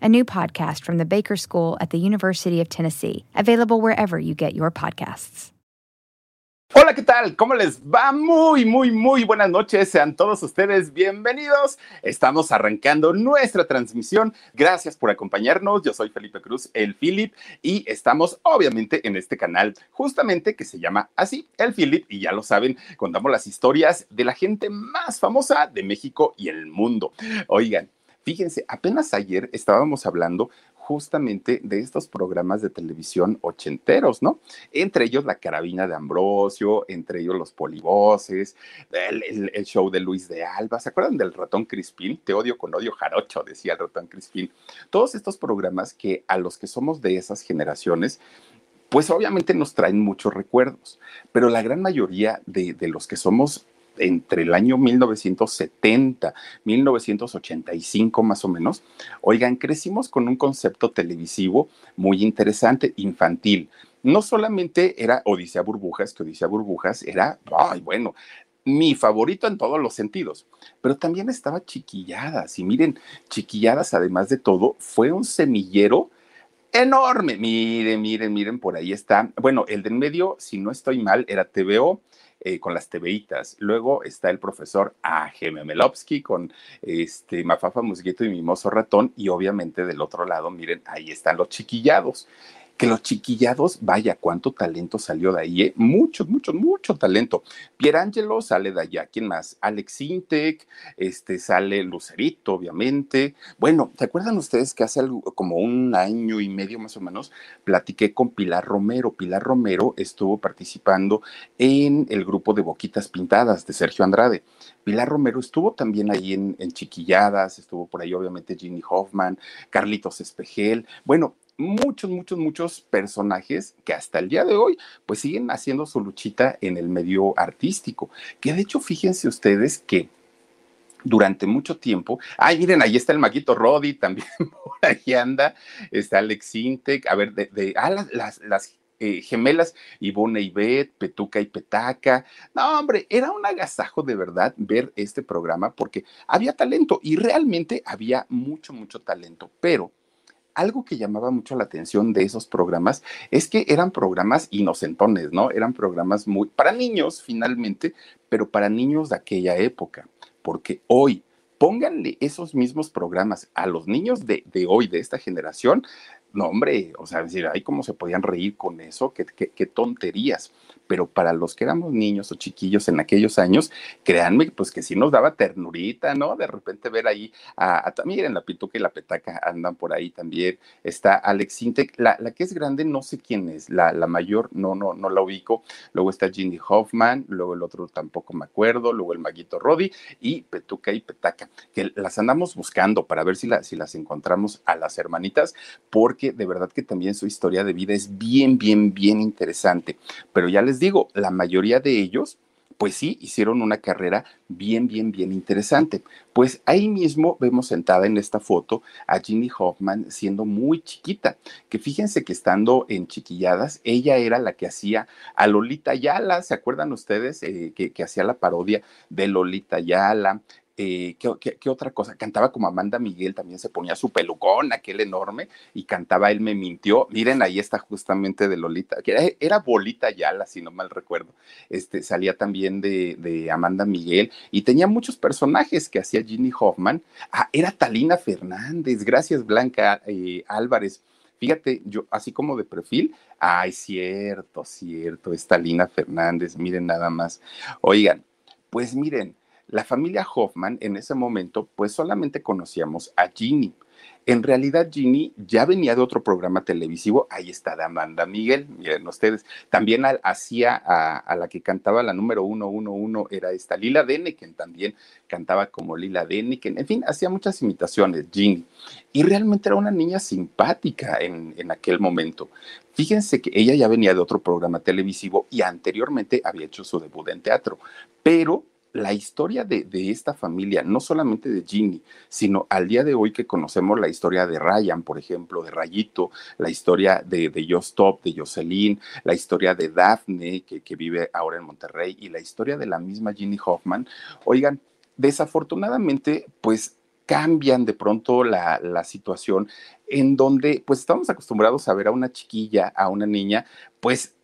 a new podcast from the Baker School at the University of Tennessee, available wherever you get your podcasts. Hola, ¿qué tal? ¿Cómo les va? Muy, muy, muy buenas noches. Sean todos ustedes bienvenidos. Estamos arrancando nuestra transmisión. Gracias por acompañarnos. Yo soy Felipe Cruz, el Philip, y estamos obviamente en este canal justamente que se llama así, el Philip, y ya lo saben, contamos las historias de la gente más famosa de México y el mundo. Oigan, Fíjense, apenas ayer estábamos hablando justamente de estos programas de televisión ochenteros, ¿no? Entre ellos La Carabina de Ambrosio, entre ellos Los Polivoces, el, show de Luis de Alba, ¿se acuerdan del ratón Crispín? Te odio con odio jarocho, decía el ratón Crispín. Todos estos programas que a los que somos de esas generaciones, pues obviamente nos traen muchos recuerdos, pero la gran mayoría de, de los que somos entre el año 1970, 1985 más o menos, oigan, crecimos con un concepto televisivo muy interesante, infantil. No solamente era Odisea Burbujas, que Odisea Burbujas era, ay, bueno, mi favorito en todos los sentidos, pero también estaba Chiquilladas. Y miren, Chiquilladas, además de todo, fue un semillero enorme. Miren, miren, miren, por ahí está. Bueno, el del medio, si no estoy mal, era TVO. Eh, con las TVitas. Luego está el profesor A.G. Melovsky con este, Mafafa Musguito y Mimoso Ratón. Y obviamente del otro lado, miren, ahí están los chiquillados que los chiquillados, vaya, cuánto talento salió de ahí, ¿eh? mucho, mucho, mucho talento. Pierangelo sale de allá, ¿quién más? Alex Intec, este, sale Lucerito, obviamente. Bueno, ¿se acuerdan ustedes que hace algo, como un año y medio más o menos platiqué con Pilar Romero? Pilar Romero estuvo participando en el grupo de Boquitas Pintadas de Sergio Andrade. Pilar Romero estuvo también ahí en, en Chiquilladas, estuvo por ahí obviamente Ginny Hoffman, Carlitos Espejel. Bueno, muchos, muchos, muchos personajes que hasta el día de hoy pues siguen haciendo su luchita en el medio artístico. Que de hecho, fíjense ustedes que durante mucho tiempo, ay, miren, ahí está el Maguito Roddy, también por ahí anda, está Alex Intec, a ver, de, ah, las, las, eh, gemelas Ivone y Beth, Petuca y Petaca. No, hombre, era un agasajo de verdad ver este programa porque había talento y realmente había mucho, mucho talento, pero algo que llamaba mucho la atención de esos programas es que eran programas inocentones, ¿no? Eran programas muy para niños finalmente, pero para niños de aquella época, porque hoy pónganle esos mismos programas a los niños de, de hoy, de esta generación, no, hombre, o sea, decir, ay, cómo se podían reír con eso, qué, qué, tonterías. Pero para los que éramos niños o chiquillos en aquellos años, créanme, pues que sí nos daba ternurita, ¿no? De repente ver ahí a, a miren, la pituca y la petaca andan por ahí también. Está Alex Intec, la, la que es grande, no sé quién es, la, la mayor, no, no, no la ubico. Luego está Ginny Hoffman, luego el otro tampoco me acuerdo, luego el Maguito Roddy y Petuca y Petaca, que las andamos buscando para ver si, la, si las encontramos a las hermanitas, porque que de verdad que también su historia de vida es bien, bien, bien interesante. Pero ya les digo, la mayoría de ellos, pues sí, hicieron una carrera bien, bien, bien interesante. Pues ahí mismo vemos sentada en esta foto a Ginny Hoffman siendo muy chiquita, que fíjense que estando en Chiquilladas, ella era la que hacía a Lolita Yala, ¿se acuerdan ustedes? Eh, que, que, hacía la parodia de Lolita Yala, eh, ¿qué, otra cosa? Cantaba como Amanda Miguel, también se ponía su pelucón, aquel enorme, y cantaba Él me mintió. Miren, ahí está justamente de Lolita, que era, Bolita Yala, si no mal recuerdo. Este, salía también de, Amanda Miguel y tenía muchos personajes que hacía Ginny Hoffman. Ah, era Talina Fernández, gracias Blanca eh, Álvarez. Fíjate, yo así como de perfil, ay, cierto, cierto, está Lina Fernández, miren nada más. Oigan, pues miren, la familia Hoffman en ese momento, pues solamente conocíamos a Ginny. En realidad, Ginny ya venía de otro programa televisivo. Ahí está de Amanda Miguel, miren ustedes. También hacía a, la que cantaba la número uno, uno, uno, era esta Lila Deneken, también cantaba como Lila Deneken. En fin, hacía muchas imitaciones, Ginny. Y realmente era una niña simpática en, en aquel momento. Fíjense que ella ya venía de otro programa televisivo y anteriormente había hecho su debut en teatro, pero la historia de, esta familia, no solamente de Ginny, sino al día de hoy que conocemos la historia de Ryan, por ejemplo, de Rayito, la historia de, de Top, de Jocelyn, la historia de Daphne, que, que vive ahora en Monterrey, y la historia de la misma Ginny Hoffman, oigan, desafortunadamente, pues cambian de pronto la, la, situación en donde pues estamos acostumbrados a ver a una chiquilla, a una niña, pues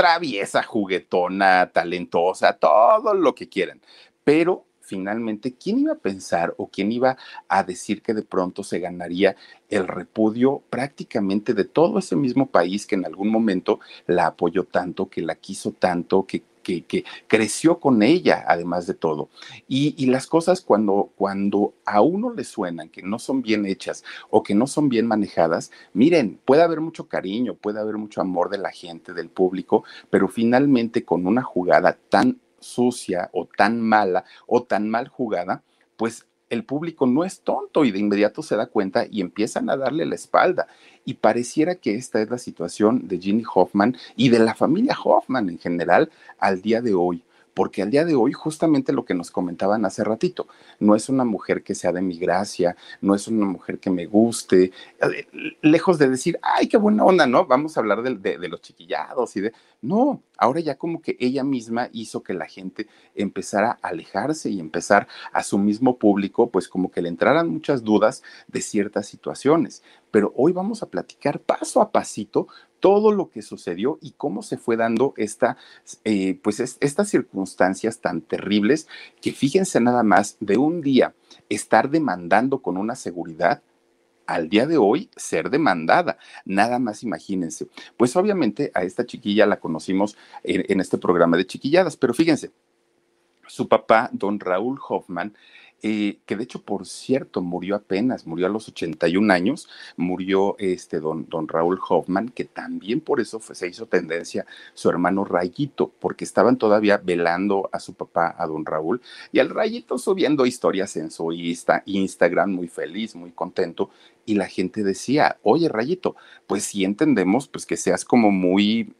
traviesa, juguetona, talentosa, todo lo que quieran. Pero finalmente, ¿quién iba a pensar o quién iba a decir que de pronto se ganaría el repudio prácticamente de todo ese mismo país que en algún momento la apoyó tanto, que la quiso tanto, que que, creció con ella, además de todo. Y, las cosas cuando, cuando a uno le suenan que no son bien hechas o que no son bien manejadas, miren, puede haber mucho cariño, puede haber mucho amor de la gente, del público, pero finalmente con una jugada tan sucia o tan mala o tan mal jugada, pues el público no es tonto y de inmediato se da cuenta y empiezan a darle la espalda. Y pareciera que esta es la situación de Ginny Hoffman y de la familia Hoffman en general al día de hoy porque al día de hoy justamente lo que nos comentaban hace ratito, no es una mujer que sea de mi gracia, no es una mujer que me guste, eh, lejos de decir, ay, qué buena onda, ¿no? Vamos a hablar de, de los chiquillados y de... No, ahora ya como que ella misma hizo que la gente empezara a alejarse y empezar a su mismo público, pues como que le entraran muchas dudas de ciertas situaciones. Pero hoy vamos a platicar paso a pasito todo lo que sucedió y cómo se fue dando esta, eh, pues estas circunstancias tan terribles que fíjense nada más de un día estar demandando con una seguridad al día de hoy ser demandada. Nada más imagínense. Pues obviamente a esta chiquilla la conocimos en, en, este programa de chiquilladas, pero fíjense, su papá, don Raúl Hoffman, eh, que de hecho, por cierto, murió apenas, murió a los 81 años, murió este don, don Raúl Hoffman, que también por eso se hizo tendencia su hermano Rayito, porque estaban todavía velando a su papá, a don Raúl, y al Rayito subiendo historias en su Instagram, muy feliz, muy contento, y la gente decía, oye Rayito, pues sí entendemos pues que seas como muy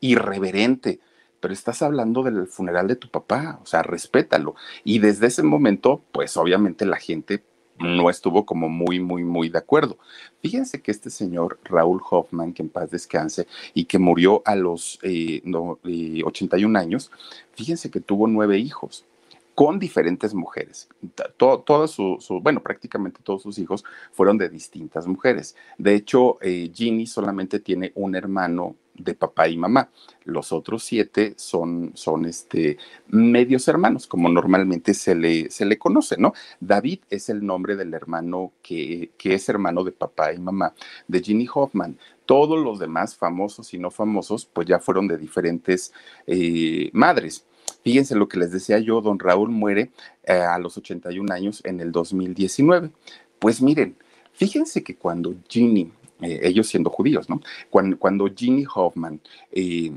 irreverente, pero estás hablando del funeral de tu papá, o sea, respétalo. Y desde ese momento, pues obviamente la gente no estuvo como muy, muy, muy de acuerdo. Fíjense que este señor Raúl Hoffman, que en paz descanse y que murió a los 81 eh, años, fíjense que tuvo nueve hijos con diferentes mujeres. Todo, su, bueno, prácticamente todos sus hijos fueron de distintas mujeres. De hecho, eh, Ginny solamente tiene un hermano de papá y mamá. Los otros siete son, son este, medios hermanos, como normalmente se le, se le conoce, ¿no? David es el nombre del hermano que, que es hermano de papá y mamá de Ginny Hoffman. Todos los demás, famosos y no famosos, pues ya fueron de diferentes eh, madres. Fíjense lo que les decía yo, don Raúl muere eh, a los 81 años en el 2019. Pues miren, fíjense que cuando Ginny eh, ellos siendo judíos, ¿no? Cuando, cuando Ginny Hoffman eh,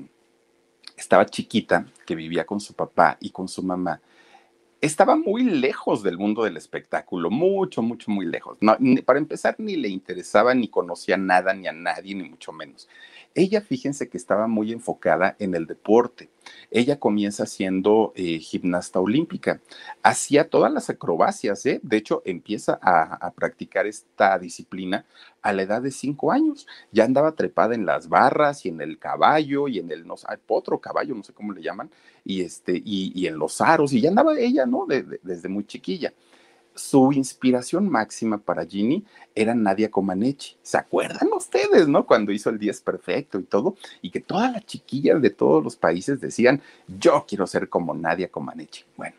estaba chiquita, que vivía con su papá y con su mamá, estaba muy lejos del mundo del espectáculo, mucho, mucho, muy lejos. No, para empezar, ni le interesaba, ni conocía nada, ni a nadie, ni mucho menos. Ella, fíjense que estaba muy enfocada en el deporte. Ella comienza siendo eh, gimnasta olímpica. Hacía todas las acrobacias, ¿eh? De hecho, empieza a, practicar esta disciplina a la edad de cinco años. Ya andaba trepada en las barras y en el caballo y en el, no sé, otro caballo, no sé cómo le llaman, y, este, y, en los aros, y ya andaba ella, ¿no? desde muy chiquilla su inspiración máxima para Ginny era Nadia Comaneci. ¿Se acuerdan ustedes, no? Cuando hizo el 10 perfecto y todo, y que todas las chiquillas de todos los países decían, yo quiero ser como Nadia Comaneci. Bueno,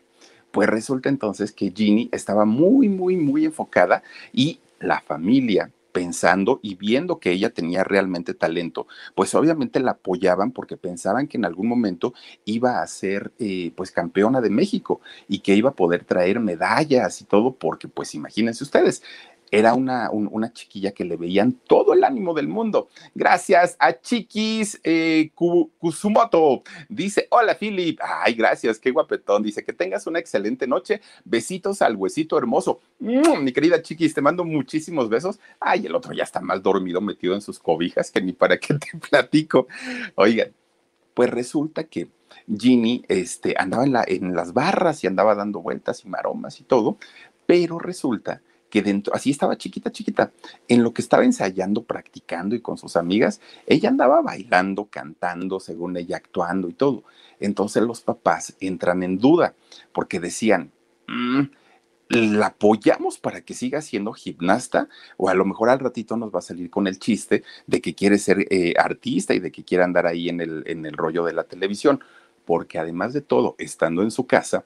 pues resulta entonces que Ginny estaba muy, muy, muy enfocada y la familia pensando y viendo que ella tenía realmente talento, pues obviamente la apoyaban porque pensaban que en algún momento iba a ser eh, pues campeona de México y que iba a poder traer medallas y todo, porque pues imagínense ustedes, era una, una, chiquilla que le veían todo el ánimo del mundo. Gracias a Chiquis eh, Kusumoto. Dice, hola Philip. Ay, gracias, qué guapetón. Dice, que tengas una excelente noche. Besitos al huesito hermoso. Mi querida Chiquis, te mando muchísimos besos. Ay, el otro ya está más dormido, metido en sus cobijas, que ni para qué te platico. Oigan, pues resulta que Ginny este, andaba en, la, en las barras y andaba dando vueltas y maromas y todo, pero resulta que dentro, así estaba chiquita, chiquita, en lo que estaba ensayando, practicando y con sus amigas, ella andaba bailando, cantando, según ella actuando y todo. Entonces los papás entran en duda porque decían, mm, ¿la apoyamos para que siga siendo gimnasta? O a lo mejor al ratito nos va a salir con el chiste de que quiere ser eh, artista y de que quiere andar ahí en el, en el rollo de la televisión. Porque además de todo, estando en su casa,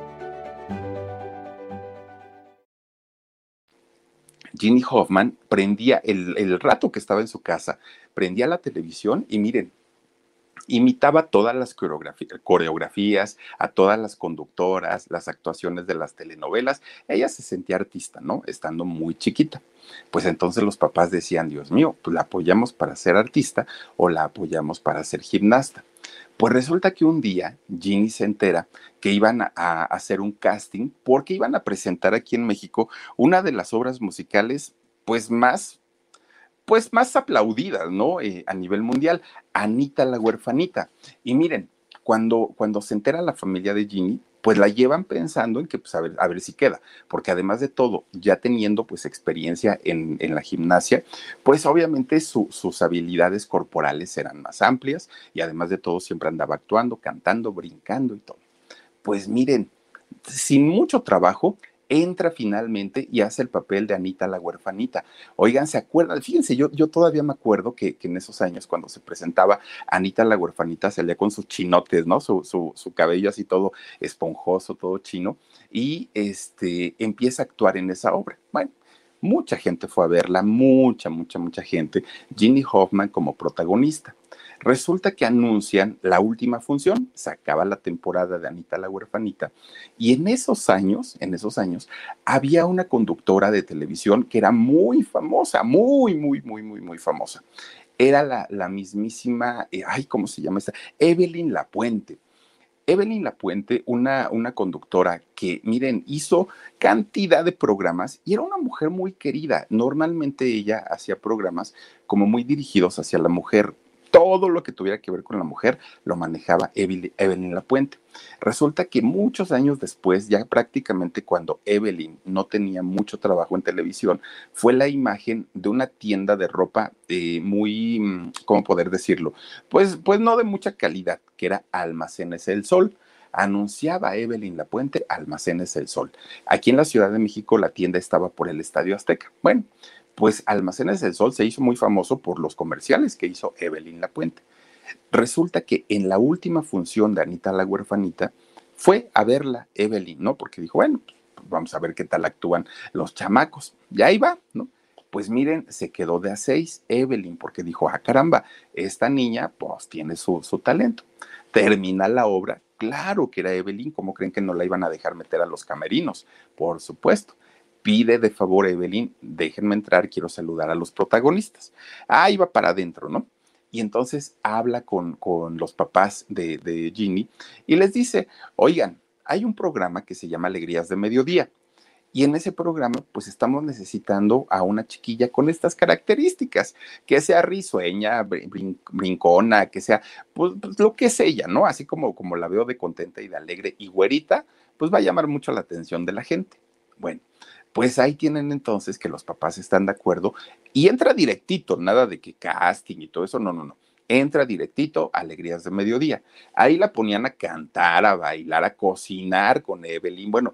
Ginny Hoffman prendía el, rato que estaba en su casa, prendía la televisión y miren, imitaba todas las coreografías, a todas las conductoras, las actuaciones de las telenovelas. Ella se sentía artista, ¿no? Estando muy chiquita. Pues entonces los papás decían, Dios mío, pues la apoyamos para ser artista o la apoyamos para ser gimnasta. Pues resulta que un día Ginny se entera que iban a, hacer un casting porque iban a presentar aquí en México una de las obras musicales pues más pues más aplaudidas, ¿no? Eh, a nivel mundial, Anita la huerfanita. Y miren, cuando, cuando se entera la familia de Ginny, pues la llevan pensando en que, pues, a ver, a ver si queda, porque además de todo, ya teniendo, pues, experiencia en, la gimnasia, pues, obviamente sus habilidades corporales eran más amplias y además de todo, siempre andaba actuando, cantando, brincando y todo. Pues miren, sin mucho trabajo, entra finalmente y hace el papel de Anita la huerfanita. Oigan, ¿se acuerdan? Fíjense, yo, yo todavía me acuerdo que, en esos años, cuando se presentaba Anita la huerfanita, salía con sus chinotes, ¿no? Su, su, cabello así todo esponjoso, todo chino, y este, empieza a actuar en esa obra. Bueno, mucha gente fue a verla, mucha, mucha, mucha gente. Ginny Hoffman como protagonista. Resulta que anuncian la última función, se acaba la temporada de Anita la huerfanita, y en esos años, en esos años, había una conductora de televisión que era muy famosa, muy, muy, muy, muy, muy famosa. Era la, la mismísima, eh, ay, ¿cómo se llama esta? Evelyn Lapuente. Evelyn Lapuente, una, una conductora que, miren, hizo cantidad de programas y era una mujer muy querida. Normalmente ella hacía programas como muy dirigidos hacia la mujer todo lo que tuviera que ver con la mujer lo manejaba Evelyn Lapuente. Resulta que muchos años después, ya prácticamente cuando Evelyn no tenía mucho trabajo en televisión, fue la imagen de una tienda de ropa eh, muy, mm, ¿cómo poder decirlo? Pues, pues no de mucha calidad, que era Almacenes El Sol anunciaba Evelyn Lapuente Almacenes El Sol. Aquí en la Ciudad de México la tienda estaba por el Estadio Azteca. Bueno, pues Almacenes del Sol se hizo muy famoso por los comerciales que hizo Evelyn Lapuente. Resulta que en la última función de Anita la huerfanita fue a verla Evelyn, ¿no? Porque dijo, bueno, pues vamos a ver qué tal actúan los chamacos. Ya ahí va, ¿no? Pues miren, se quedó de a seis Evelyn porque dijo, ah, caramba, esta niña pues tiene su, su talento. Termina la obra, claro que era Evelyn, ¿cómo creen que no la iban a dejar meter a los camerinos? Por supuesto pide de favor Evelyn, déjenme entrar, quiero saludar a los protagonistas. Ahí va para adentro, ¿no? Y entonces habla con, con los papás de, de Ginny y les dice, oigan, hay un programa que se llama Alegrías de Mediodía. Y en ese programa, pues estamos necesitando a una chiquilla con estas características, que sea risueña, brincona, que sea, pues, pues, lo que es ella, ¿no? Así como, como la veo de contenta y de alegre y güerita, pues va a llamar mucho la atención de la gente. Bueno, Pues ahí tienen entonces que los papás están de acuerdo y entra directito, nada de que casting y todo eso, no, no, no. Entra directito, alegrías de mediodía. Ahí la ponían a cantar, a bailar, a cocinar con Evelyn. Bueno,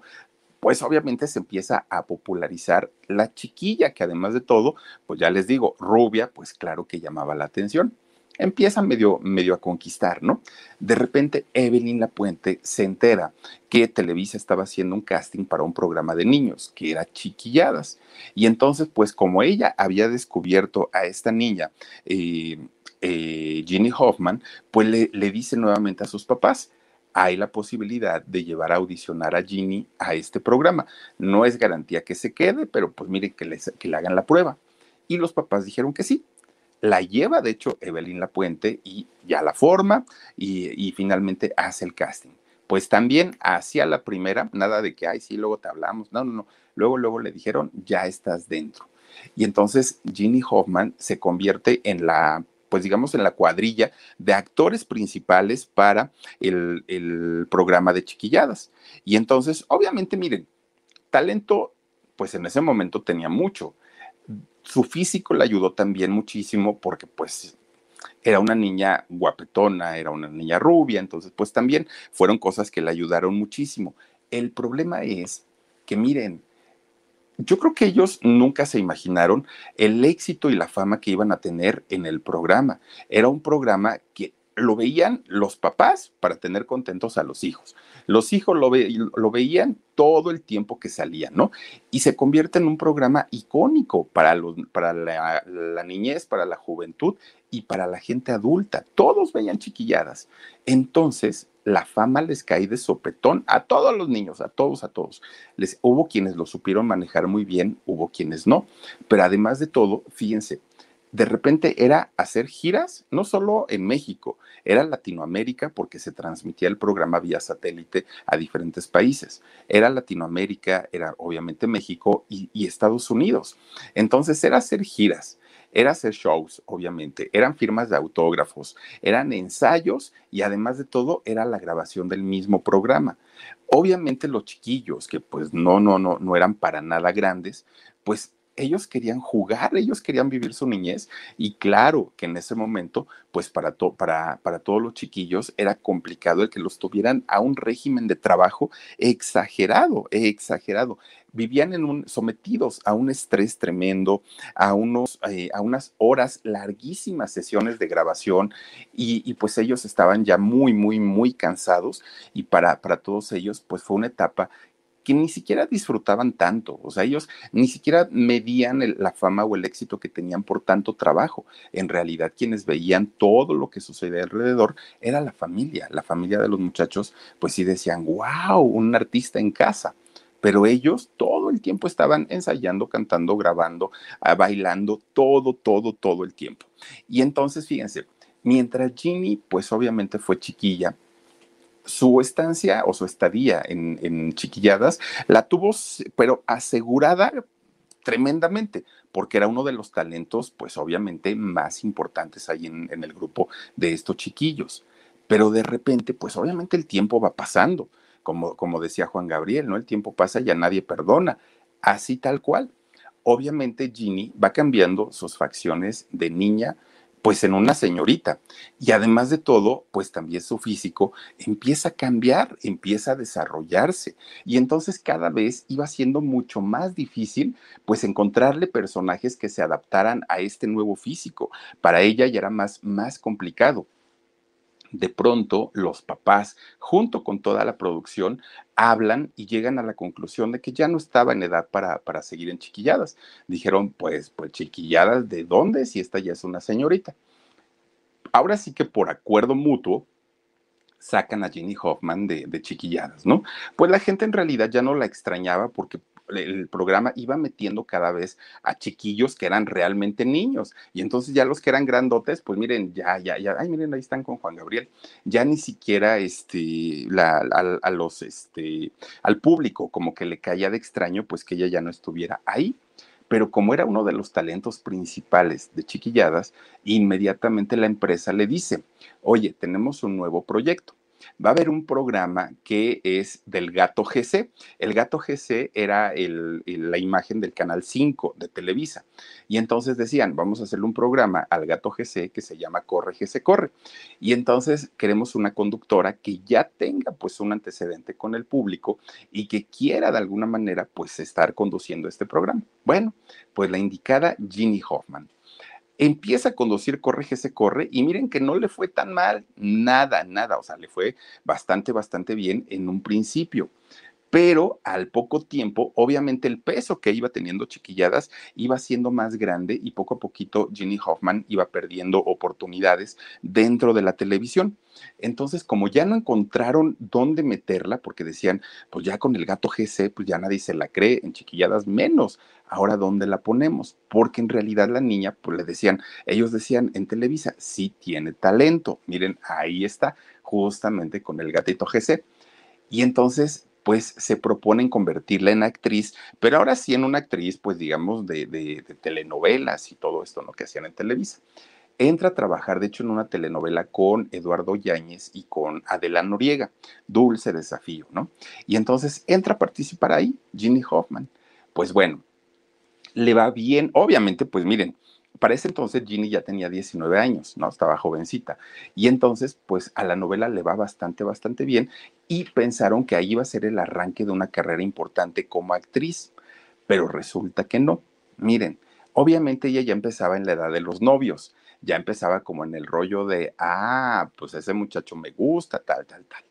pues obviamente se empieza a popularizar la chiquilla, que además de todo, pues ya les digo, rubia, pues claro que llamaba la atención. Empieza medio, medio a conquistar, ¿no? De repente Evelyn Lapuente se entera que Televisa estaba haciendo un casting para un programa de niños, que era Chiquilladas. Y entonces, pues como ella había descubierto a esta niña, eh, eh, Ginny Hoffman, pues le, le dice nuevamente a sus papás, hay la posibilidad de llevar a audicionar a Ginny a este programa. No es garantía que se quede, pero pues miren que, que le hagan la prueba. Y los papás dijeron que sí. La lleva, de hecho, Evelyn Lapuente y ya la forma y, finalmente hace el casting. Pues también hacia la primera, nada de que, ay, sí, luego te hablamos. No, no, no. Luego, luego le dijeron, ya estás dentro. Y entonces Ginny Hoffman se convierte en la pues digamos, en la cuadrilla de actores principales para el, programa de chiquilladas. Y entonces, obviamente, miren, talento, pues en ese momento tenía mucho. Su físico le ayudó también muchísimo porque pues era una niña guapetona, era una niña rubia, entonces pues también fueron cosas que le ayudaron muchísimo. El problema es que miren, yo creo que ellos nunca se imaginaron el éxito y la fama que iban a tener en el programa. Era un programa que lo veían los papás para tener contentos a los hijos. Los hijos lo, veían todo el tiempo que salían, ¿no? Y se convierte en un programa icónico para la, la, niñez, para la juventud y para la gente adulta. Todos veían chiquilladas. Entonces, la fama les cae de sopetón a todos los niños, a todos, a todos. Les, hubo quienes lo supieron manejar muy bien, hubo quienes no. Pero además de todo, fíjense, de repente era hacer giras, no solo en México, era Latinoamérica porque se transmitía el programa vía satélite a diferentes países. Era Latinoamérica, era obviamente México y, y Estados Unidos. Entonces era hacer giras era hacer shows, obviamente, eran firmas de autógrafos, eran ensayos y además de todo era la grabación del mismo programa. Obviamente los chiquillos, que pues no, no, no, no eran para nada grandes, pues ellos querían jugar, ellos querían vivir su niñez y claro que en ese momento, pues para, para, para todos los chiquillos era complicado el que los tuvieran a un régimen de trabajo exagerado, exagerado. Vivían en un, sometidos a un estrés tremendo, a, unos, eh, a unas horas larguísimas sesiones de grabación y, y, pues ellos estaban ya muy, muy, muy cansados y para, para todos ellos pues fue una etapa que ni siquiera disfrutaban tanto, o sea, ellos ni siquiera medían la fama o el éxito que tenían por tanto trabajo. En realidad, quienes veían todo lo que sucedía alrededor era la familia, la familia de los muchachos, pues sí decían, wow, un artista en casa pero ellos todo el tiempo estaban ensayando, cantando, grabando, ah, bailando, todo, todo, todo el tiempo. Y entonces, fíjense, mientras Ginny, pues obviamente fue chiquilla, su estancia o su estadía en, Chiquilladas la tuvo, pero asegurada tremendamente, porque era uno de los talentos, pues obviamente más importantes ahí en, en, el grupo de estos chiquillos. Pero de repente, pues obviamente el tiempo va pasando, como, como decía Juan Gabriel, ¿no? El tiempo pasa y a nadie perdona, así tal cual. Obviamente Ginny va cambiando sus facciones de niña pues en una señorita. Y además de todo, pues también su físico empieza a cambiar, empieza a desarrollarse. Y entonces cada vez iba siendo mucho más difícil, pues encontrarle personajes que se adaptaran a este nuevo físico. Para ella ya era más, más complicado de pronto los papás, junto con toda la producción, hablan y llegan a la conclusión de que ya no estaba en edad para, para seguir en chiquilladas. Dijeron, pues, pues chiquilladas, ¿de dónde? Si esta ya es una señorita. Ahora sí que por acuerdo mutuo, sacan a Jenny Hoffman de, de, chiquilladas, ¿no? Pues la gente en realidad ya no la extrañaba porque el programa iba metiendo cada vez a chiquillos que eran realmente niños. Y entonces ya los que eran grandotes, pues miren, ya, ya, ya, ay, miren, ahí están con Juan Gabriel. Ya ni siquiera este, a, los, este, al público como que le caía de extraño, pues que ella ya no estuviera ahí. Pero como era uno de los talentos principales de Chiquilladas, inmediatamente la empresa le dice, oye, tenemos un nuevo proyecto va a haber un programa que es del gato GC. El gato GC era la imagen del canal 5 de Televisa. Y entonces decían, vamos a hacerle un programa al gato GC que se llama Corre GC Corre. Y entonces queremos una conductora que ya tenga pues un antecedente con el público y que quiera de alguna manera pues estar conduciendo este programa. Bueno, pues la indicada Ginny Hoffman empieza a conducir Corre se corre y miren que no le fue tan mal, nada, nada, o sea, le fue bastante, bastante bien en un principio pero al poco tiempo, obviamente el peso que iba teniendo Chiquilladas iba siendo más grande y poco a poquito Ginny Hoffman iba perdiendo oportunidades dentro de la televisión. Entonces, como ya no encontraron dónde meterla, porque decían, pues ya con el gato GC, pues ya nadie se la cree, en Chiquilladas menos, ahora dónde la ponemos, porque en realidad la niña, pues le decían, ellos decían en Televisa, sí tiene talento, miren, ahí está, justamente con el gatito GC. Y entonces pues se proponen convertirla en actriz, pero ahora sí en una actriz, pues digamos, de, telenovelas y todo esto, ¿no? Que hacían en Televisa. Entra a trabajar, de hecho, en una telenovela con Eduardo Yáñez y con Adela Noriega, Dulce Desafío, ¿no? Y entonces entra a participar ahí, Ginny Hoffman. Pues bueno, le va bien, obviamente, pues miren, para ese entonces Ginny ya tenía 19 años, ¿no? Estaba jovencita. Y entonces, pues a la novela le va bastante, bastante bien y pensaron que ahí iba a ser el arranque de una carrera importante como actriz, pero resulta que no. Miren, obviamente ella ya empezaba en la edad de los novios, ya empezaba como en el rollo de, ah, pues ese muchacho me gusta, tal, tal, tal.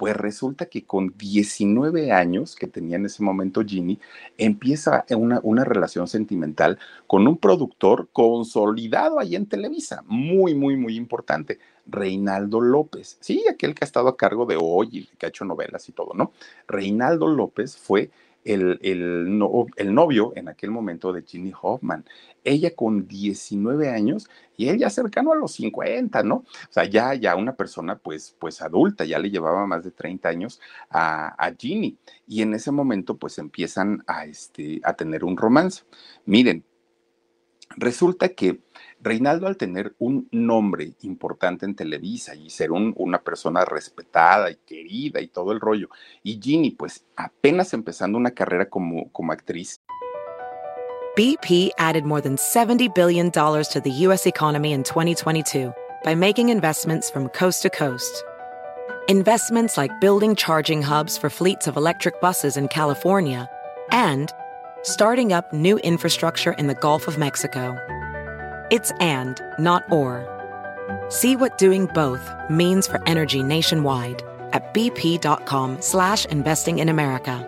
Pues resulta que con 19 años que tenía en ese momento Ginny, empieza una, una relación sentimental con un productor consolidado ahí en Televisa, muy, muy, muy importante, Reinaldo López. Sí, aquel que ha estado a cargo de hoy y que ha hecho novelas y todo, ¿no? Reinaldo López fue el, el, novio en aquel momento de Ginny Hoffman. Ella con 19 años y él ya cercano a los 50, ¿no? O sea, ya, ya una persona pues, pues adulta, ya le llevaba más de 30 años a, a Ginny. Y en ese momento pues empiezan a, este, a tener un romance. Miren, resulta que Reinaldo al tener un nombre importante en Televisa y ser una persona respetada y querida y todo el rollo, y Ginny pues apenas empezando una carrera como, como actriz. BP added more than $70 billion to the U.S. economy in 2022 by making investments from coast to coast. Investments like building charging hubs for fleets of electric buses in California and starting up new infrastructure in the Gulf of Mexico. It's and, not or. See what doing both means for energy nationwide at bp.com slash investing in America.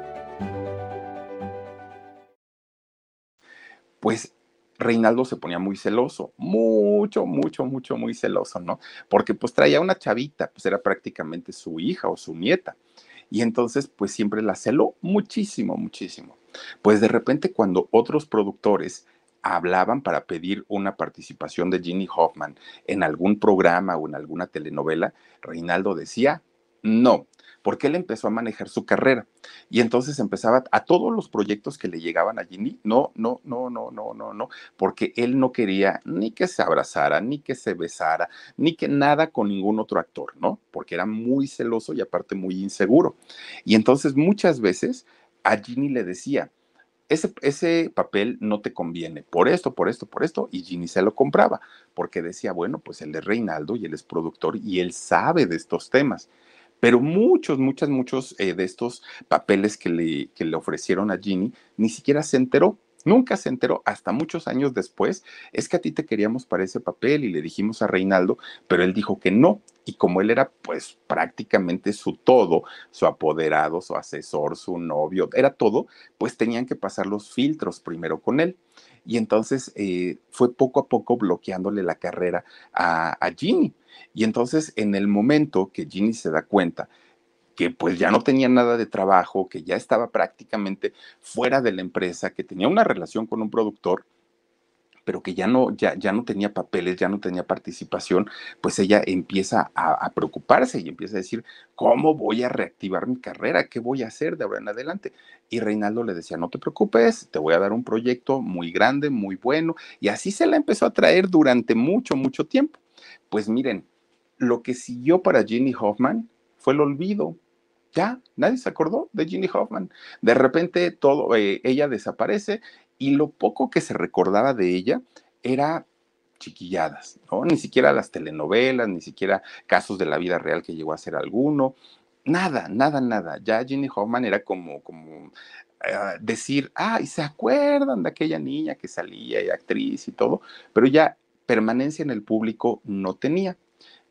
Pues Reinaldo se ponía muy celoso, mucho, mucho, mucho, muy celoso, ¿no? Porque pues traía una chavita, pues era prácticamente su hija o su nieta. Y entonces pues siempre la celó muchísimo, muchísimo. Pues de repente cuando otros productores hablaban para pedir una participación de Ginny Hoffman en algún programa o en alguna telenovela, Reinaldo decía no, porque él empezó a manejar su carrera y entonces empezaba a todos los proyectos que le llegaban a Ginny, no, no, no, no, no, no, no, porque él no quería ni que se abrazara, ni que se besara, ni que nada con ningún otro actor, ¿no? Porque era muy celoso y aparte muy inseguro. Y entonces muchas veces a Ginny le decía, ese, papel no te conviene por esto, por esto, por esto, y Ginny se lo compraba, porque decía, bueno, pues él es Reinaldo y él es productor y él sabe de estos temas. Pero muchos, muchos, muchos eh, de estos papeles que le, que le ofrecieron a Ginny ni siquiera se enteró. Nunca se enteró hasta muchos años después, es que a ti te queríamos para ese papel y le dijimos a Reinaldo, pero él dijo que no. Y como él era pues prácticamente su todo, su apoderado, su asesor, su novio, era todo, pues tenían que pasar los filtros primero con él. Y entonces eh, fue poco a poco bloqueándole la carrera a, a Ginny. Y entonces en el momento que Ginny se da cuenta que pues ya no tenía nada de trabajo, que ya estaba prácticamente fuera de la empresa, que tenía una relación con un productor, pero que ya no, ya, ya no tenía papeles, ya no tenía participación, pues ella empieza a, a, preocuparse y empieza a decir, ¿cómo voy a reactivar mi carrera? ¿Qué voy a hacer de ahora en adelante? Y Reinaldo le decía, no te preocupes, te voy a dar un proyecto muy grande, muy bueno, y así se la empezó a traer durante mucho, mucho tiempo. Pues miren, lo que siguió para Ginny Hoffman fue el olvido. Ya, nadie se acordó de Ginny Hoffman. De repente todo, eh, ella desaparece y lo poco que se recordaba de ella era chiquilladas, ¿no? Ni siquiera las telenovelas, ni siquiera casos de la vida real que llegó a ser alguno. Nada, nada, nada. Ya Ginny Hoffman era como, como uh, decir, ay, ¿se acuerdan de aquella niña que salía y actriz y todo? Pero ya permanencia en el público no tenía.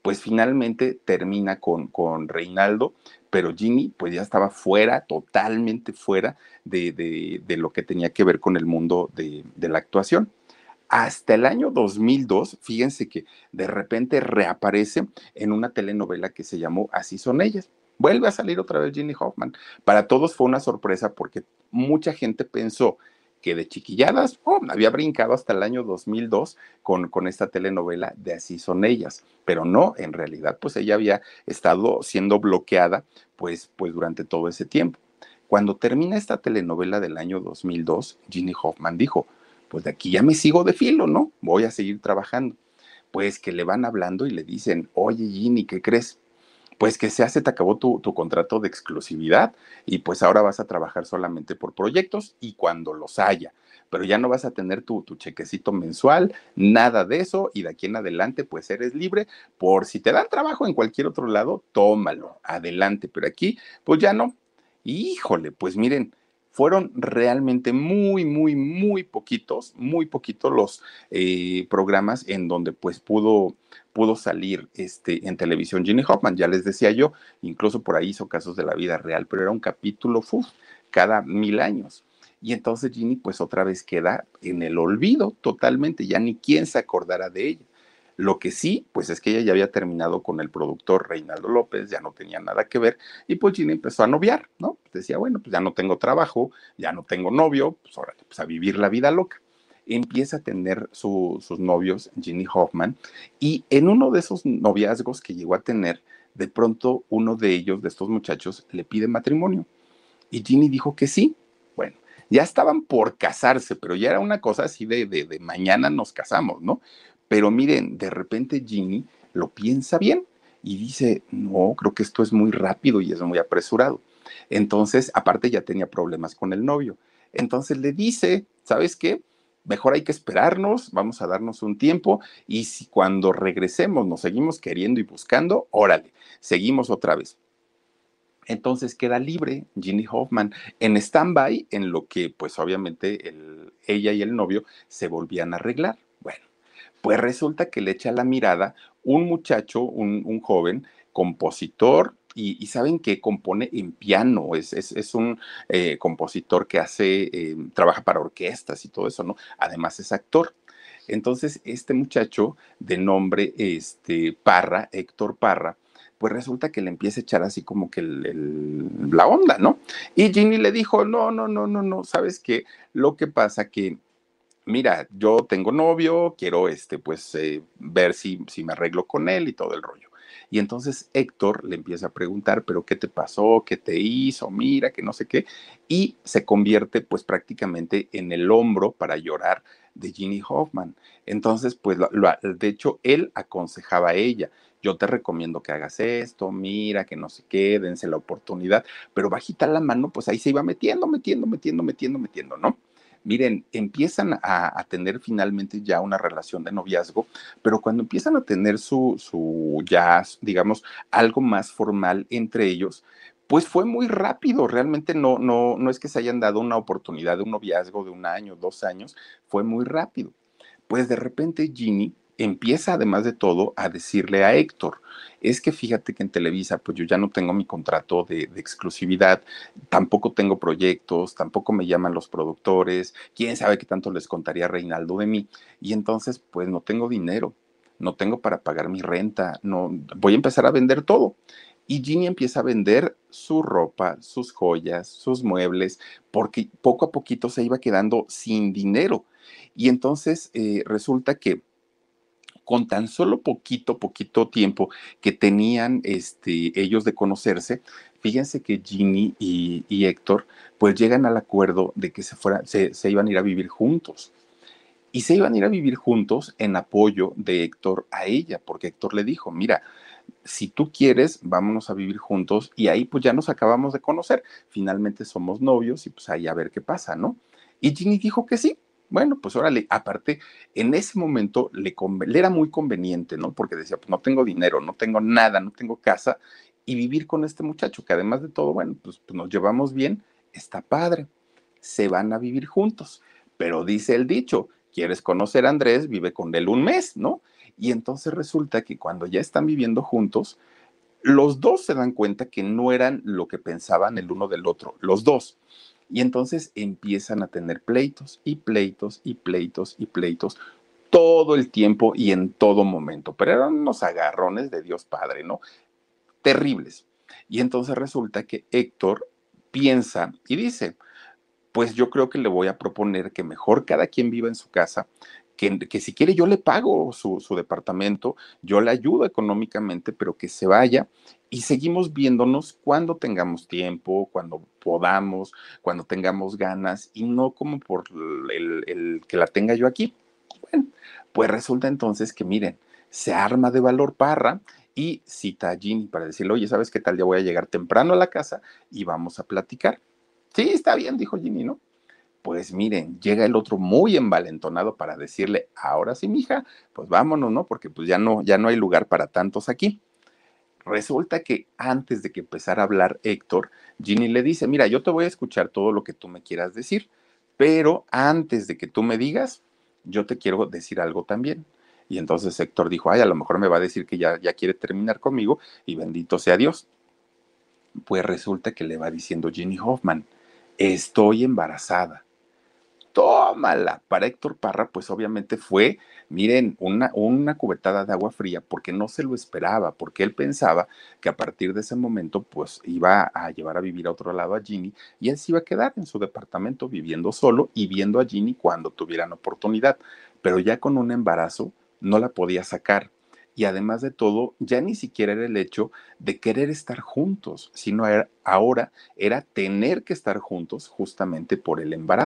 Pues finalmente termina con, con Reinaldo, pero Ginny pues ya estaba fuera, totalmente fuera de, de, de, lo que tenía que ver con el mundo de, de la actuación hasta el año 2002, fíjense que de repente reaparece en una telenovela que se llamó Así son ellas. Vuelve a salir otra vez Ginny Hoffman. Para todos fue una sorpresa porque mucha gente pensó que de chiquilladas había brincado hasta el año 2002 con, con esta telenovela de Así son ellas, pero no, en realidad pues ella había estado siendo bloqueada pues, pues durante todo ese tiempo. Cuando termina esta telenovela del año 2002, Ginny Hoffman dijo, pues de aquí ya me sigo de filo, ¿no? Voy a seguir trabajando. Pues que le van hablando y le dicen, oye Ginny, ¿qué crees? Pues que se hace, te acabó tu, tu, contrato de exclusividad y pues ahora vas a trabajar solamente por proyectos y cuando los haya, pero ya no vas a tener tu, tu, chequecito mensual, nada de eso y de aquí en adelante pues eres libre por si te dan trabajo en cualquier otro lado, tómalo, adelante, pero aquí pues ya no. Híjole, pues miren, fueron realmente muy, muy, muy poquitos, muy poquitos los eh, programas en donde pues pudo, pudo salir este, en televisión Ginny Hoffman. Ya les decía yo, incluso por ahí hizo casos de la vida real, pero era un capítulo uf, cada mil años. Y entonces Ginny pues otra vez queda en el olvido totalmente, ya ni quién se acordara de ella. Lo que sí, pues es que ella ya había terminado con el productor Reinaldo López, ya no tenía nada que ver, y pues Ginny empezó a noviar, ¿no? Decía, bueno, pues ya no tengo trabajo, ya no tengo novio, pues ahora pues a vivir la vida loca. Empieza a tener su, sus novios, Ginny Hoffman, y en uno de esos noviazgos que llegó a tener, de pronto uno de ellos, de estos muchachos, le pide matrimonio. Y Ginny dijo que sí. Bueno, ya estaban por casarse, pero ya era una cosa así de, de, de mañana nos casamos, ¿no? Pero miren, de repente Ginny lo piensa bien y dice, no, creo que esto es muy rápido y es muy apresurado. Entonces, aparte ya tenía problemas con el novio. Entonces le dice, ¿sabes qué? Mejor hay que esperarnos, vamos a darnos un tiempo y si cuando regresemos nos seguimos queriendo y buscando, órale, seguimos otra vez. Entonces queda libre Ginny Hoffman en stand-by en lo que pues obviamente el, ella y el novio se volvían a arreglar. Pues resulta que le echa la mirada un muchacho, un, joven, compositor, y, saben que compone en piano, es, es, un eh, compositor que hace, eh, trabaja para orquestas y todo eso, ¿no? Además es actor. Entonces, este muchacho de nombre este, Parra, Héctor Parra, pues resulta que le empieza a echar así como que la onda, ¿no? Y Ginny le dijo, no, no, no, no, no, ¿sabes qué? Lo que pasa que mira, yo tengo novio, quiero este, pues, eh, ver si, si me arreglo con él y todo el rollo. Y entonces Héctor le empieza a preguntar, pero ¿qué te pasó? ¿Qué te hizo? Mira, que no sé qué. Y se convierte pues prácticamente en el hombro para llorar de Ginny Hoffman. Entonces, pues, lo, de hecho, él aconsejaba a ella. Yo te recomiendo que hagas esto, mira, que no se qué, dense la oportunidad, pero bajita la mano, pues ahí se iba metiendo, metiendo, metiendo, metiendo, metiendo, ¿no? Miren, empiezan a, tener finalmente ya una relación de noviazgo, pero cuando empiezan a tener su, su ya, digamos, algo más formal entre ellos, pues fue muy rápido, realmente no, no, no es que se hayan dado una oportunidad de un noviazgo de un año, dos años, fue muy rápido. Pues de repente Ginny empieza además de todo a decirle a Héctor, es que fíjate que en Televisa, pues yo ya no tengo mi contrato de, exclusividad, tampoco tengo proyectos, tampoco me llaman los productores, quién sabe qué tanto les contaría Reinaldo de mí, y entonces pues no tengo dinero, no tengo para pagar mi renta, no, voy a empezar a vender todo. Y Ginny empieza a vender su ropa, sus joyas, sus muebles, porque poco a poquito se iba quedando sin dinero. Y entonces eh, resulta que con tan solo poquito, poquito tiempo que tenían este, ellos de conocerse, fíjense que Ginny y, Héctor pues llegan al acuerdo de que se, se, se iban a ir a vivir juntos. Y se iban a ir a vivir juntos en apoyo de Héctor a ella, porque Héctor le dijo, mira, si tú quieres, vámonos a vivir juntos y ahí pues ya nos acabamos de conocer. Finalmente somos novios y pues ahí a ver qué pasa, ¿no? Y Ginny dijo que sí. Bueno, pues órale, aparte, en ese momento le, le era muy conveniente, ¿no? Porque decía, pues no tengo dinero, no tengo nada, no tengo casa y vivir con este muchacho, que además de todo, bueno, pues, pues nos llevamos bien, está padre. Se van a vivir juntos. Pero dice el dicho, quieres conocer a Andrés, vive con él un mes, ¿no? Y entonces resulta que cuando ya están viviendo juntos, los dos se dan cuenta que no eran lo que pensaban el uno del otro, los dos. Y entonces empiezan a tener pleitos y pleitos y pleitos y pleitos todo el tiempo y en todo momento. Pero eran unos agarrones de Dios Padre, ¿no? Terribles. Y entonces resulta que Héctor piensa y dice, pues yo creo que le voy a proponer que mejor cada quien viva en su casa, que, si quiere yo le pago su, departamento, yo le ayudo económicamente, pero que se vaya y seguimos viéndonos cuando tengamos tiempo, cuando podamos, cuando tengamos ganas y no como por el, el que la tenga yo aquí. Bueno, pues resulta entonces que miren, se arma de valor Parra y cita a Ginny para decirle, oye, ¿sabes qué tal? Ya voy a llegar temprano a la casa y vamos a platicar. Sí, está bien, dijo Ginny, ¿no? Pues miren, llega el otro muy envalentonado para decirle, ahora sí, mija, pues vámonos, ¿no? Porque pues ya no, ya no hay lugar para tantos aquí. Resulta que antes de que empezara a hablar Héctor, Ginny le dice, mira, yo te voy a escuchar todo lo que tú me quieras decir, pero antes de que tú me digas, yo te quiero decir algo también. Y entonces Héctor dijo, ay, a lo mejor me va a decir que ya, ya quiere terminar conmigo y bendito sea Dios. Pues resulta que le va diciendo Ginny Hoffman, estoy embarazada tómala. Para Héctor Parra, pues obviamente fue, miren, una, una cubetada de agua fría porque no se lo esperaba, porque él pensaba que a partir de ese momento, pues iba a llevar a vivir a otro lado a Ginny y él se iba a quedar en su departamento viviendo solo y viendo a Ginny cuando tuvieran oportunidad. Pero ya con un embarazo no la podía sacar. Y además de todo, ya ni siquiera era el hecho de querer estar juntos, sino ahora era tener que estar juntos justamente por el embarazo.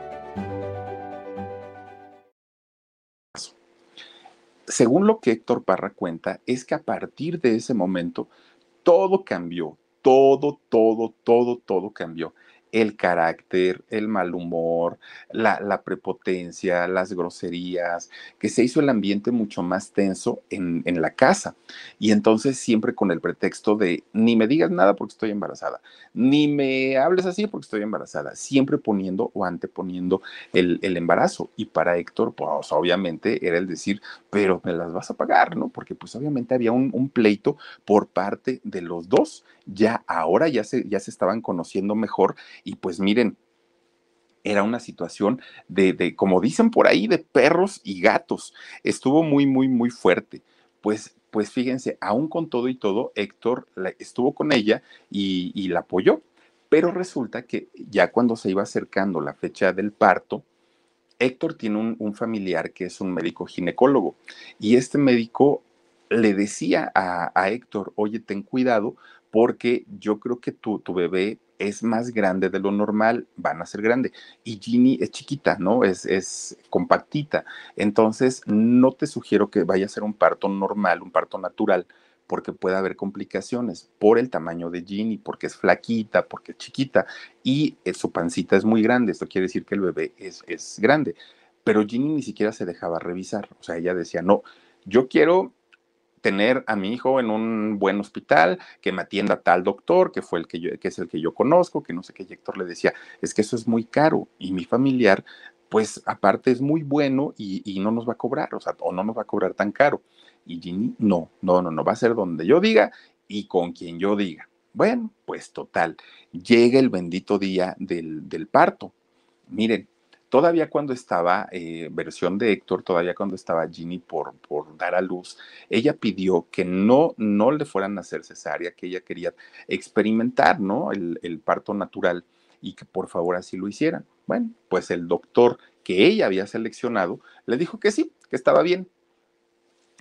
Según lo que Héctor Parra cuenta, es que a partir de ese momento todo cambió, todo, todo, todo, todo cambió el carácter, el mal humor, la, prepotencia, las groserías, que se hizo el ambiente mucho más tenso en, la casa. Y entonces siempre con el pretexto de ni me digas nada porque estoy embarazada, ni me hables así porque estoy embarazada, siempre poniendo o anteponiendo el, el embarazo. Y para Héctor, pues obviamente era el decir, pero me las vas a pagar, ¿no? Porque pues obviamente había un, pleito por parte de los dos. Ya ahora ya se, ya se estaban conociendo mejor y pues miren, era una situación de, de, como dicen por ahí, de perros y gatos. Estuvo muy, muy, muy fuerte. Pues, pues fíjense, aún con todo y todo, Héctor estuvo con ella y, y la apoyó. Pero resulta que ya cuando se iba acercando la fecha del parto, Héctor tiene un, familiar que es un médico ginecólogo y este médico le decía a, a Héctor, oye, ten cuidado porque yo creo que tu, tu bebé es más grande de lo normal, van a ser grande. Y Ginny es chiquita, ¿no? Es, es compactita. Entonces, no te sugiero que vaya a ser un parto normal, un parto natural, porque puede haber complicaciones por el tamaño de Ginny, porque es flaquita, porque es chiquita y eh, su pancita es muy grande. Esto quiere decir que el bebé es, es grande. Pero Ginny ni siquiera se dejaba revisar. O sea, ella decía, no, yo quiero tener a mi hijo en un buen hospital, que me atienda tal doctor, que fue el que yo, que es el que yo conozco, que no sé qué, y Héctor le decía, es que eso es muy caro y mi familiar, pues aparte es muy bueno y, y, no nos va a cobrar, o sea, o no nos va a cobrar tan caro. Y Ginny, no, no, no, no, va a ser donde yo diga y con quien yo diga. Bueno, pues total, llega el bendito día del, del parto. Miren, Todavía cuando estaba, eh, versión de Héctor, todavía cuando estaba Ginny por, por dar a luz, ella pidió que no, no le fueran a hacer cesárea, que ella quería experimentar, ¿no? El, el parto natural y que por favor así lo hicieran. Bueno, pues el doctor que ella había seleccionado le dijo que sí, que estaba bien,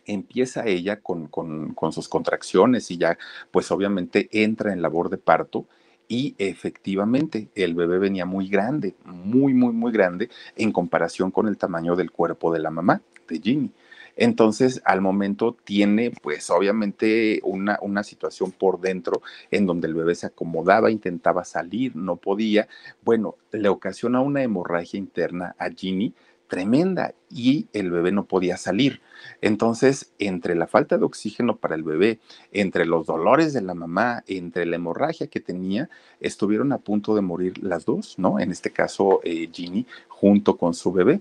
empieza ella con, con, sus contracciones y ya, pues obviamente entra en labor de parto y efectivamente el bebé venía muy grande, muy, muy, muy grande en comparación con el tamaño del cuerpo de la mamá, de Ginny. Entonces, al momento tiene, pues obviamente, una, una, situación por dentro en donde el bebé se acomodaba, intentaba salir, no podía. Bueno, le ocasiona una hemorragia interna a Ginny tremenda y el bebé no podía salir. Entonces, entre la falta de oxígeno para el bebé, entre los dolores de la mamá, entre la hemorragia que tenía, estuvieron a punto de morir las dos, ¿no? En este caso, eh, Ginny junto con su bebé.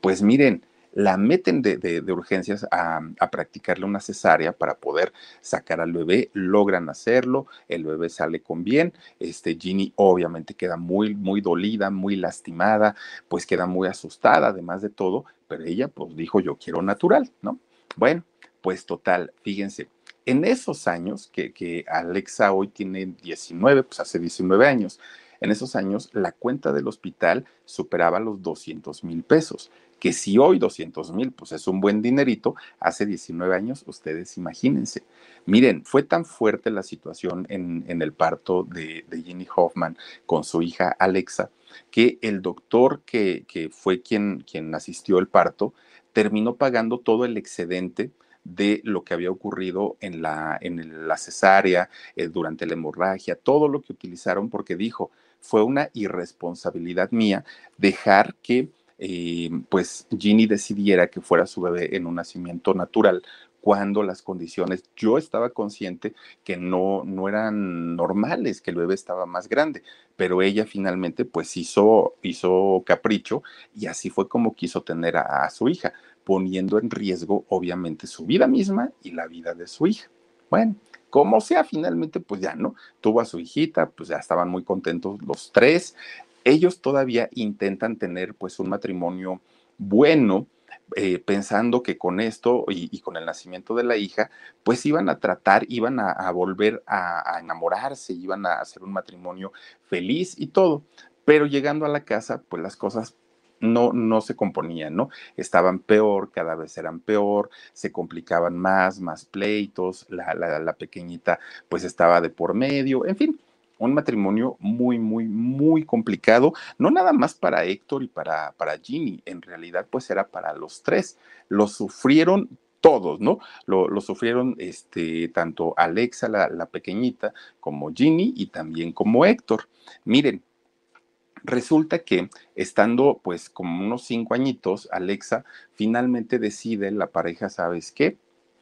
Pues miren, la meten de, urgencias a, practicarle una cesárea para poder sacar al bebé, logran hacerlo, el bebé sale con bien, este Ginny obviamente queda muy, muy dolida, muy lastimada, pues queda muy asustada además de todo, pero ella pues dijo yo quiero natural, ¿no? Bueno, pues total, fíjense, en esos años que, que Alexa hoy tiene 19, pues hace 19 años, en esos años la cuenta del hospital superaba los 200 mil pesos que si hoy 200 mil, pues es un buen dinerito, hace 19 años, ustedes imagínense. Miren, fue tan fuerte la situación en, el parto de, de, Ginny Hoffman con su hija Alexa, que el doctor que, fue quien, asistió al parto terminó pagando todo el excedente de lo que había ocurrido en la, en la cesárea, eh, durante la hemorragia, todo lo que utilizaron, porque dijo, fue una irresponsabilidad mía dejar que eh, pues Ginny decidiera que fuera su bebé en un nacimiento natural cuando las condiciones, yo estaba consciente que no, no eran normales, que el bebé estaba más grande, pero ella finalmente pues hizo, hizo capricho y así fue como quiso tener a, a su hija, poniendo en riesgo obviamente su vida misma y la vida de su hija. Bueno, como sea, finalmente, pues ya no, tuvo a su hijita, pues ya estaban muy contentos los tres, ellos todavía intentan tener pues un matrimonio bueno, eh, pensando que con esto y, con el nacimiento de la hija, pues iban a tratar, iban a, volver a, enamorarse, iban a hacer un matrimonio feliz y todo. Pero llegando a la casa, pues las cosas no, no se componían, ¿no? Estaban peor, cada vez eran peor, se complicaban más, más pleitos, la, la, pequeñita pues estaba de por medio, en fin, un matrimonio muy, muy, muy complicado, no nada más para Héctor y para, para Ginny, en realidad pues era para los tres. Lo sufrieron todos, ¿no? Lo, sufrieron este, tanto Alexa, la, la pequeñita, como Ginny y también como Héctor. Miren, resulta que estando pues como unos cinco añitos, Alexa finalmente decide, la pareja, ¿sabes qué?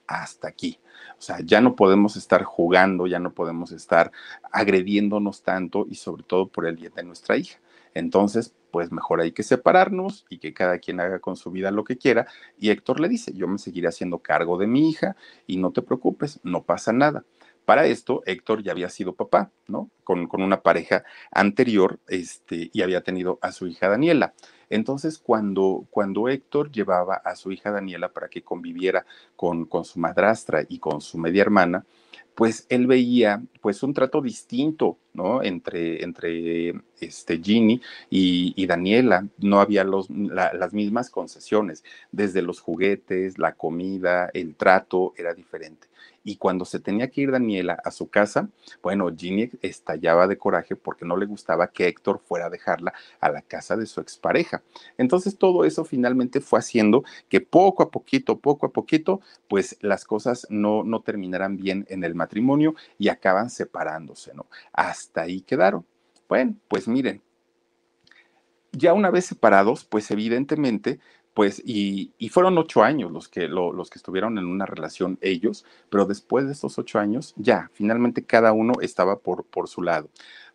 Hasta aquí o sea, ya no podemos estar jugando, ya no podemos estar agrediéndonos tanto y sobre todo por el bien de nuestra hija. Entonces, pues mejor hay que separarnos y que cada quien haga con su vida lo que quiera. Y Héctor le dice, yo me seguiré haciendo cargo de mi hija y no te preocupes, no pasa nada. Para esto, Héctor ya había sido papá, ¿no? Con, con, una pareja anterior este, y había tenido a su hija Daniela. Entonces, cuando, cuando Héctor llevaba a su hija Daniela para que conviviera con, con su madrastra y con su media hermana, pues él veía pues un trato distinto, ¿no? Entre, entre este Ginny y, Daniela, no había los, las mismas concesiones, desde los juguetes, la comida, el trato era diferente. Y cuando se tenía que ir Daniela a su casa, bueno, Ginny estallaba de coraje porque no le gustaba que Héctor fuera a dejarla a la casa de su expareja. Entonces todo eso finalmente fue haciendo que poco a poquito, poco a poquito, pues las cosas no, no terminaran bien en el matrimonio y acaban separándose, ¿no? Hasta ahí quedaron. Bueno, pues miren, ya una vez separados, pues evidentemente pues, y, fueron ocho años los que, los que estuvieron en una relación ellos, pero después de estos ocho años, ya, finalmente cada uno estaba por, por su lado.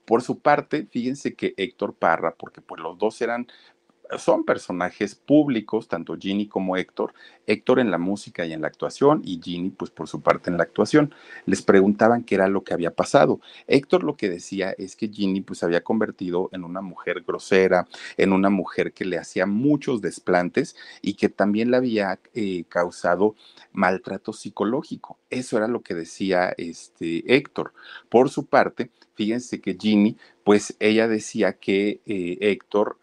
Por su parte, fíjense que Héctor Parra, porque pues los dos eran son personajes públicos, tanto Ginny como Héctor, Héctor en la música y en la actuación y Ginny pues por su parte en la actuación. Les preguntaban qué era lo que había pasado. Héctor lo que decía es que Ginny pues había convertido en una mujer grosera, en una mujer que le hacía muchos desplantes y que también le había eh, causado maltrato psicológico. Eso era lo que decía este Héctor. Por su parte, fíjense que Ginny pues ella decía que eh, Héctor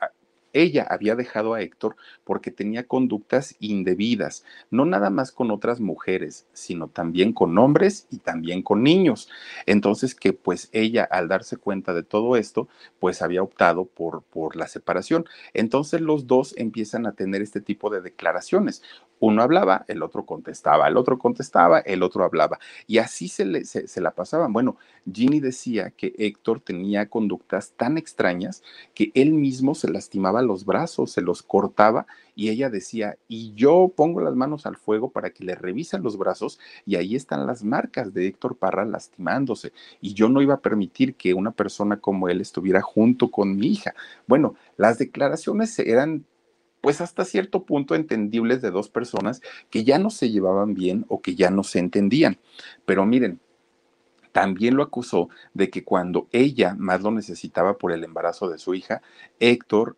ella había dejado a Héctor porque tenía conductas indebidas, no nada más con otras mujeres, sino también con hombres y también con niños. Entonces que pues ella al darse cuenta de todo esto, pues había optado por, por la separación. Entonces los dos empiezan a tener este tipo de declaraciones. Uno hablaba, el otro contestaba, el otro contestaba, el otro hablaba. Y así se, le, se, la pasaban. Bueno, Ginny decía que Héctor tenía conductas tan extrañas que él mismo se lastimaba los brazos, se los cortaba y ella decía, y yo pongo las manos al fuego para que le revisen los brazos y ahí están las marcas de Héctor Parra lastimándose. Y yo no iba a permitir que una persona como él estuviera junto con mi hija. Bueno, las declaraciones eran pues hasta cierto punto entendibles de dos personas que ya no se llevaban bien o que ya no se entendían. Pero miren, también lo acusó de que cuando ella más lo necesitaba por el embarazo de su hija, Héctor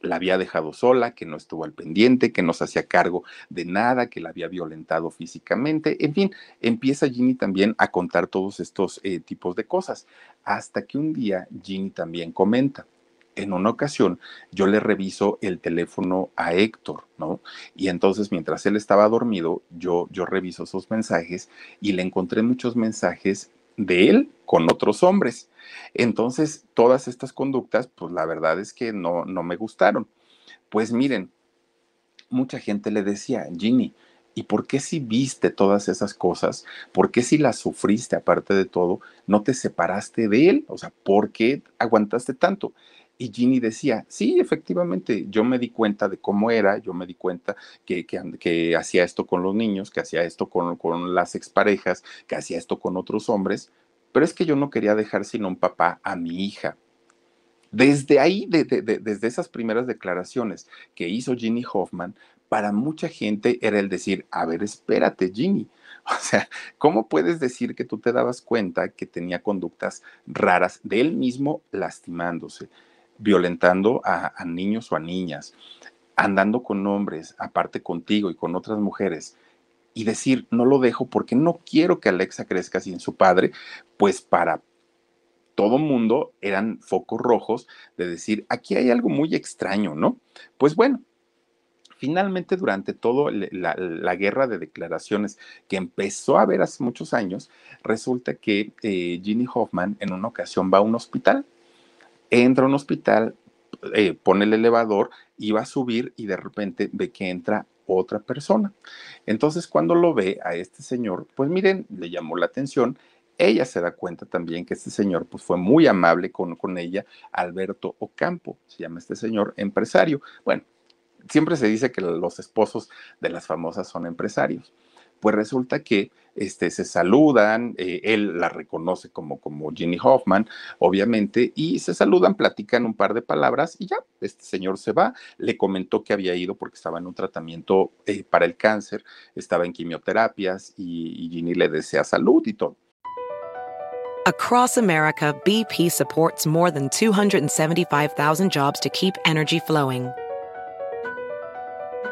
la había dejado sola, que no estuvo al pendiente, que no se hacía cargo de nada, que la había violentado físicamente. En fin, empieza Ginny también a contar todos estos eh, tipos de cosas, hasta que un día Ginny también comenta, en una ocasión yo le reviso el teléfono a Héctor, ¿no? Y entonces mientras él estaba dormido, yo, yo reviso sus mensajes y le encontré muchos mensajes de él con otros hombres. Entonces, todas estas conductas, pues la verdad es que no, no me gustaron. Pues miren, mucha gente le decía, Ginny, ¿y por qué si viste todas esas cosas? ¿Por qué si las sufriste aparte de todo, no te separaste de él? O sea, ¿por qué aguantaste tanto? Y Ginny decía, sí, efectivamente, yo me di cuenta de cómo era, yo me di cuenta que, que, hacía esto con los niños, que hacía esto con, con las exparejas, que hacía esto con otros hombres, pero es que yo no quería dejar sino un papá a mi hija. Desde ahí, desde esas primeras declaraciones que hizo Ginny Hoffman, para mucha gente era el decir, a ver, espérate, Ginny. O sea, ¿cómo puedes decir que tú te dabas cuenta que tenía conductas raras de él mismo lastimándose? Violentando a, niños o a niñas, andando con hombres, aparte contigo y con otras mujeres, y decir, no lo dejo porque no quiero que Alexa crezca sin su padre, pues para todo mundo eran focos rojos de decir, aquí hay algo muy extraño, ¿no? Pues bueno, finalmente durante toda la, guerra de declaraciones que empezó a haber hace muchos años, resulta que eh, Ginny Hoffman en una ocasión va a un hospital entra a un hospital, eh, pone el elevador y va a subir y de repente ve que entra otra persona. Entonces cuando lo ve a este señor, pues miren, le llamó la atención. Ella se da cuenta también que este señor pues fue muy amable con, con ella, Alberto Ocampo, se llama este señor empresario. Bueno, siempre se dice que los esposos de las famosas son empresarios pues resulta que este, se saludan, eh, él la reconoce como, como Ginny Hoffman, obviamente, y se saludan, platican un par de palabras y ya, este señor se va, le comentó que había ido porque estaba en un tratamiento eh, para el cáncer, estaba en quimioterapias y, y Ginny le desea salud y todo. Across America, BP supports more than 275,000 jobs to keep energy flowing.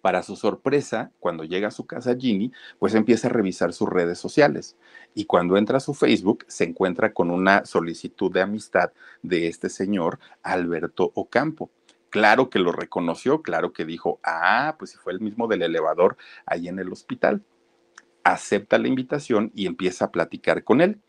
Para su sorpresa, cuando llega a su casa Ginny, pues empieza a revisar sus redes sociales y cuando entra a su Facebook se encuentra con una solicitud de amistad de este señor Alberto Ocampo. Claro que lo reconoció, claro que dijo, ah, pues si fue el mismo del elevador ahí en el hospital. Acepta la invitación y empieza a platicar con él.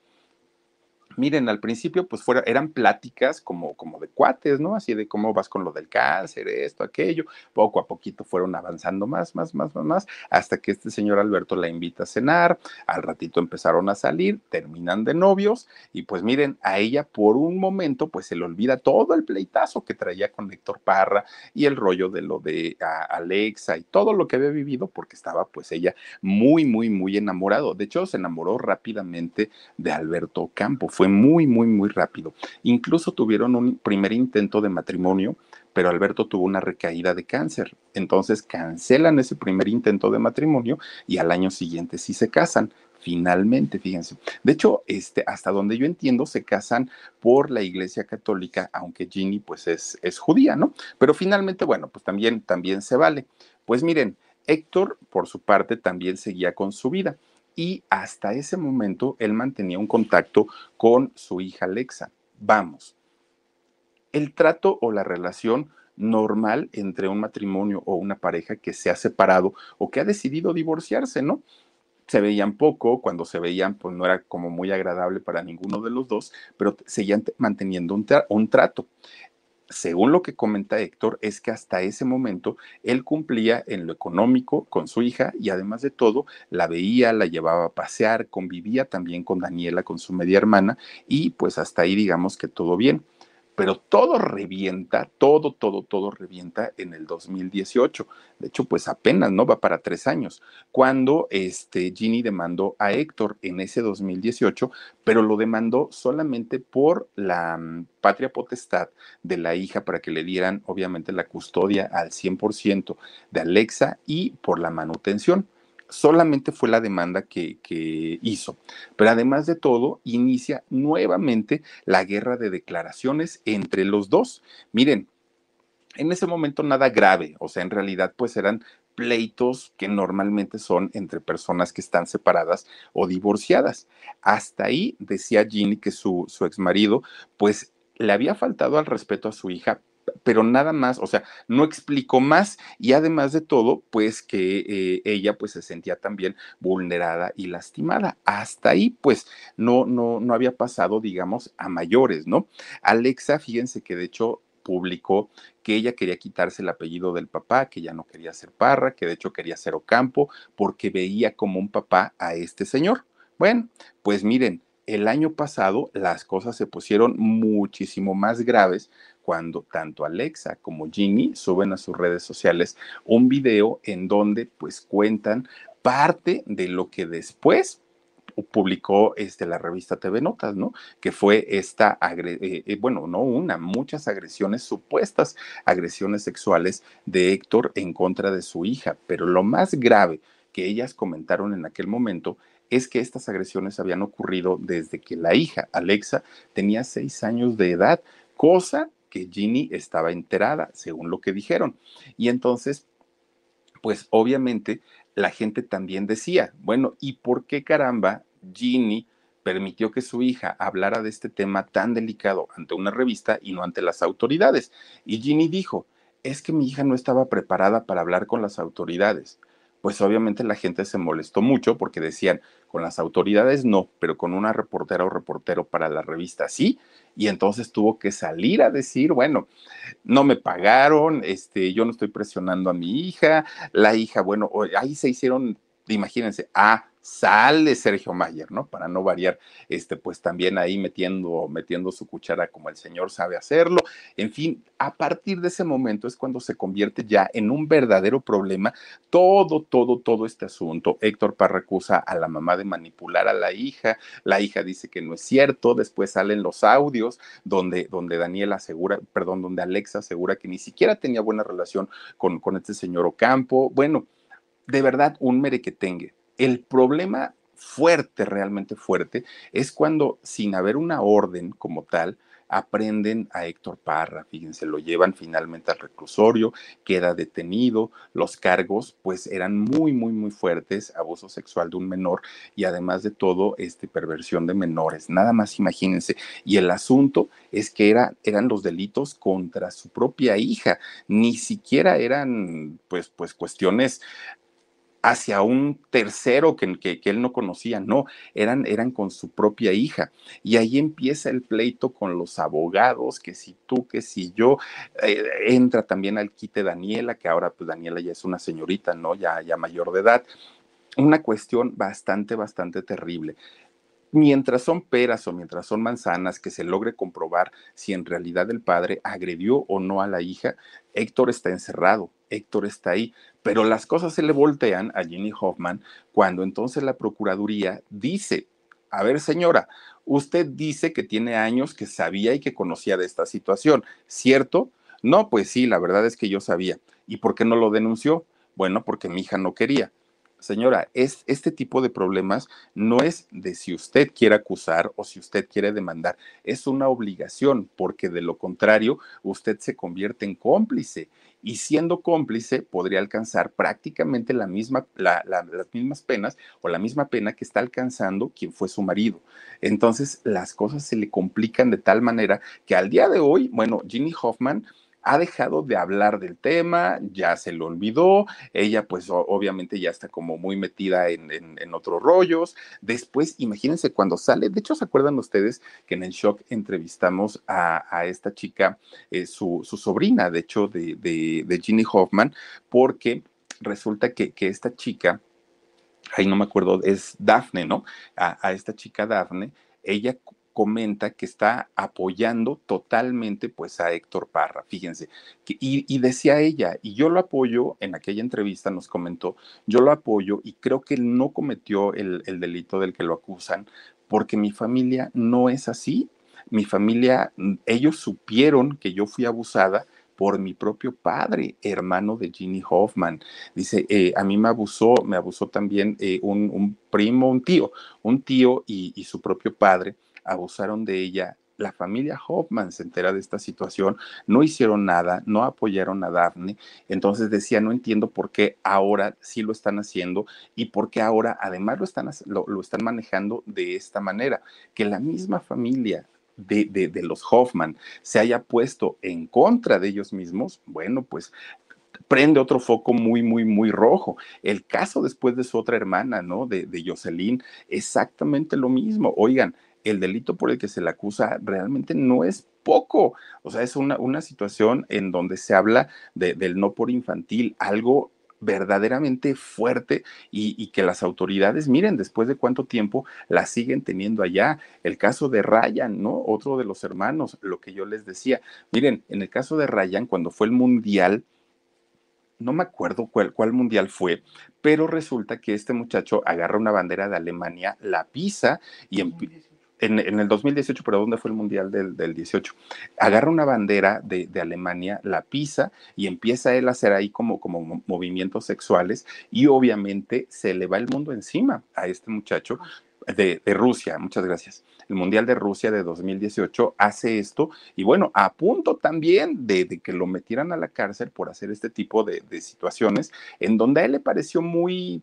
Miren, al principio pues fuera, eran pláticas como, como de cuates, ¿no? Así de cómo vas con lo del cáncer, esto, aquello. Poco a poquito fueron avanzando más, más, más, más, más, hasta que este señor Alberto la invita a cenar. Al ratito empezaron a salir, terminan de novios y pues miren, a ella por un momento pues se le olvida todo el pleitazo que traía con Héctor Parra y el rollo de lo de Alexa y todo lo que había vivido porque estaba pues ella muy, muy, muy enamorado. De hecho, se enamoró rápidamente de Alberto Campo. Fue muy, muy, muy rápido. Incluso tuvieron un primer intento de matrimonio, pero Alberto tuvo una recaída de cáncer. Entonces cancelan ese primer intento de matrimonio y al año siguiente sí se casan. Finalmente, fíjense. De hecho, este, hasta donde yo entiendo, se casan por la Iglesia Católica, aunque Ginny pues es, es judía, ¿no? Pero finalmente, bueno, pues también, también se vale. Pues miren, Héctor, por su parte, también seguía con su vida y hasta ese momento él mantenía un contacto con su hija Alexa. Vamos, el trato o la relación normal entre un matrimonio o una pareja que se ha separado o que ha decidido divorciarse, ¿no? Se veían poco, cuando se veían, pues no era como muy agradable para ninguno de los dos, pero seguían manteniendo un, un trato según lo que comenta Héctor, es que hasta ese momento él cumplía en lo económico con su hija y además de todo la veía, la llevaba a pasear, convivía también con Daniela, con su media hermana y pues hasta ahí digamos que todo bien pero todo revienta, todo, todo, todo revienta en el 2018. De hecho, pues apenas, ¿no? Va para tres años, cuando este, Ginny demandó a Héctor en ese 2018, pero lo demandó solamente por la mm, patria potestad de la hija para que le dieran, obviamente, la custodia al 100% de Alexa y por la manutención solamente fue la demanda que, hizo. Pero además de todo, inicia nuevamente la guerra de declaraciones entre los dos. Miren, en ese momento nada grave, o sea, en realidad pues eran pleitos que normalmente son entre personas que están separadas o divorciadas. Hasta ahí decía Ginny que su, su ex marido pues le había faltado al respeto a su hija, pero nada más, o sea, no explicó más y además de todo, pues que eh, ella pues se sentía también vulnerada y lastimada. Hasta ahí pues no, no, no había pasado, digamos, a mayores, ¿no? Alexa, fíjense que de hecho publicó que ella quería quitarse el apellido del papá, que ya no quería ser Parra, que de hecho quería ser Ocampo, porque veía como un papá a este señor. Bueno, pues miren, el año pasado las cosas se pusieron muchísimo más graves cuando tanto Alexa como Ginny suben a sus redes sociales un video en donde pues cuentan parte de lo que después publicó este, la revista TV Notas, ¿no? Que fue esta, eh, eh, bueno, no una, muchas agresiones, supuestas agresiones sexuales de Héctor en contra de su hija. Pero lo más grave que ellas comentaron en aquel momento es que estas agresiones habían ocurrido desde que la hija, Alexa, tenía seis años de edad, cosa que Ginny estaba enterada, según lo que dijeron. Y entonces, pues obviamente la gente también decía, bueno, ¿y por qué caramba Ginny permitió que su hija hablara de este tema tan delicado ante una revista y no ante las autoridades? Y Ginny dijo, es que mi hija no estaba preparada para hablar con las autoridades pues obviamente la gente se molestó mucho porque decían, con las autoridades no, pero con una reportera o reportero para la revista sí, y entonces tuvo que salir a decir, bueno, no me pagaron, este, yo no estoy presionando a mi hija, la hija, bueno, ahí se hicieron, imagínense, ah, sale Sergio Mayer, ¿no? Para no variar, este, pues también ahí metiendo, metiendo su cuchara como el señor sabe hacerlo. En fin, a partir de ese momento es cuando se convierte ya en un verdadero problema todo, todo, todo este asunto. Héctor Parra acusa a la mamá de manipular a la hija, la hija dice que no es cierto, después salen los audios donde, donde Daniela asegura, perdón, donde Alexa asegura que ni siquiera tenía buena relación con, con este señor Ocampo. Bueno, de verdad, un merequetengue el problema fuerte, realmente fuerte, es cuando sin haber una orden como tal, aprenden a Héctor Parra, fíjense, lo llevan finalmente al reclusorio, queda detenido, los cargos pues eran muy, muy, muy fuertes, abuso sexual de un menor y además de todo, este, perversión de menores, nada más imagínense. Y el asunto es que era, eran los delitos contra su propia hija, ni siquiera eran pues, pues cuestiones hacia un tercero que, él no conocía, no, eran, eran con su propia hija. Y ahí empieza el pleito con los abogados, que si tú, que si yo, eh, entra también al quite Daniela, que ahora pues Daniela ya es una señorita, ¿no? Ya, ya mayor de edad. Una cuestión bastante, bastante terrible mientras son peras o mientras son manzanas, que se logre comprobar si en realidad el padre agredió o no a la hija, Héctor está encerrado, Héctor está ahí, pero las cosas se le voltean a Ginny Hoffman cuando entonces la Procuraduría dice, a ver señora, usted dice que tiene años que sabía y que conocía de esta situación, ¿cierto? No, pues sí, la verdad es que yo sabía. ¿Y por qué no lo denunció? Bueno, porque mi hija no quería señora, es, este tipo de problemas no es de si usted quiere acusar o si usted quiere demandar, es una obligación, porque de lo contrario, usted se convierte en cómplice y siendo cómplice podría alcanzar prácticamente la misma, las mismas penas o la misma pena que está alcanzando quien fue su marido. Entonces, las cosas se le complican de tal manera que al día de hoy, bueno, Ginny Hoffman ha dejado de hablar del tema, ya se lo olvidó, ella pues obviamente ya está como muy metida en, otros rollos. Después, imagínense cuando sale, de hecho, ¿se acuerdan ustedes que en el shock entrevistamos a, esta chica, eh, su, sobrina, de hecho, de, de, Ginny Hoffman, porque resulta que, esta chica, ahí no me acuerdo, es Daphne, ¿no? A, a esta chica Daphne, ella comenta que está apoyando totalmente pues a Héctor Parra, fíjense, y, decía ella, y yo lo apoyo, en aquella entrevista nos comentó, yo lo apoyo y creo que él no cometió el, el delito del que lo acusan, porque mi familia no es así, mi familia, ellos supieron que yo fui abusada, por mi propio padre, hermano de Ginny Hoffman. Dice, eh, a mí me abusó, me abusó también eh, un, primo, un tío, un tío y, su propio padre abusaron de ella. La familia Hoffman se entera de esta situación, no hicieron nada, no apoyaron a Daphne. Entonces decía, no entiendo por qué ahora sí lo están haciendo y por qué ahora además lo están, lo, están manejando de esta manera. Que la misma familia de, de, los Hoffman se haya puesto en contra de ellos mismos, bueno, pues prende otro foco muy, muy, muy rojo. El caso después de su otra hermana, ¿no? De, de Jocelyn, exactamente lo mismo. Oigan, el delito por el que se le acusa realmente no es poco. O sea, es una, una situación en donde se habla del no por infantil, algo verdaderamente fuerte y, que las autoridades, miren, después de cuánto tiempo la siguen teniendo allá. El caso de Ryan, ¿no? Otro de los hermanos, lo que yo les decía. Miren, en el caso de Ryan, cuando fue el mundial, no me acuerdo cuál, cuál, mundial fue, pero resulta que este muchacho agarra una bandera de Alemania, la pisa y, en, el 2018, pero ¿dónde fue el Mundial del, 18? Agarra una bandera de, Alemania, la pisa y empieza él a hacer ahí como, como movimientos sexuales y obviamente se le va el mundo encima a este muchacho de, Rusia, muchas gracias. El Mundial de Rusia de 2018 hace esto y bueno, a punto también de, que lo metieran a la cárcel por hacer este tipo de, de situaciones en donde a él le pareció muy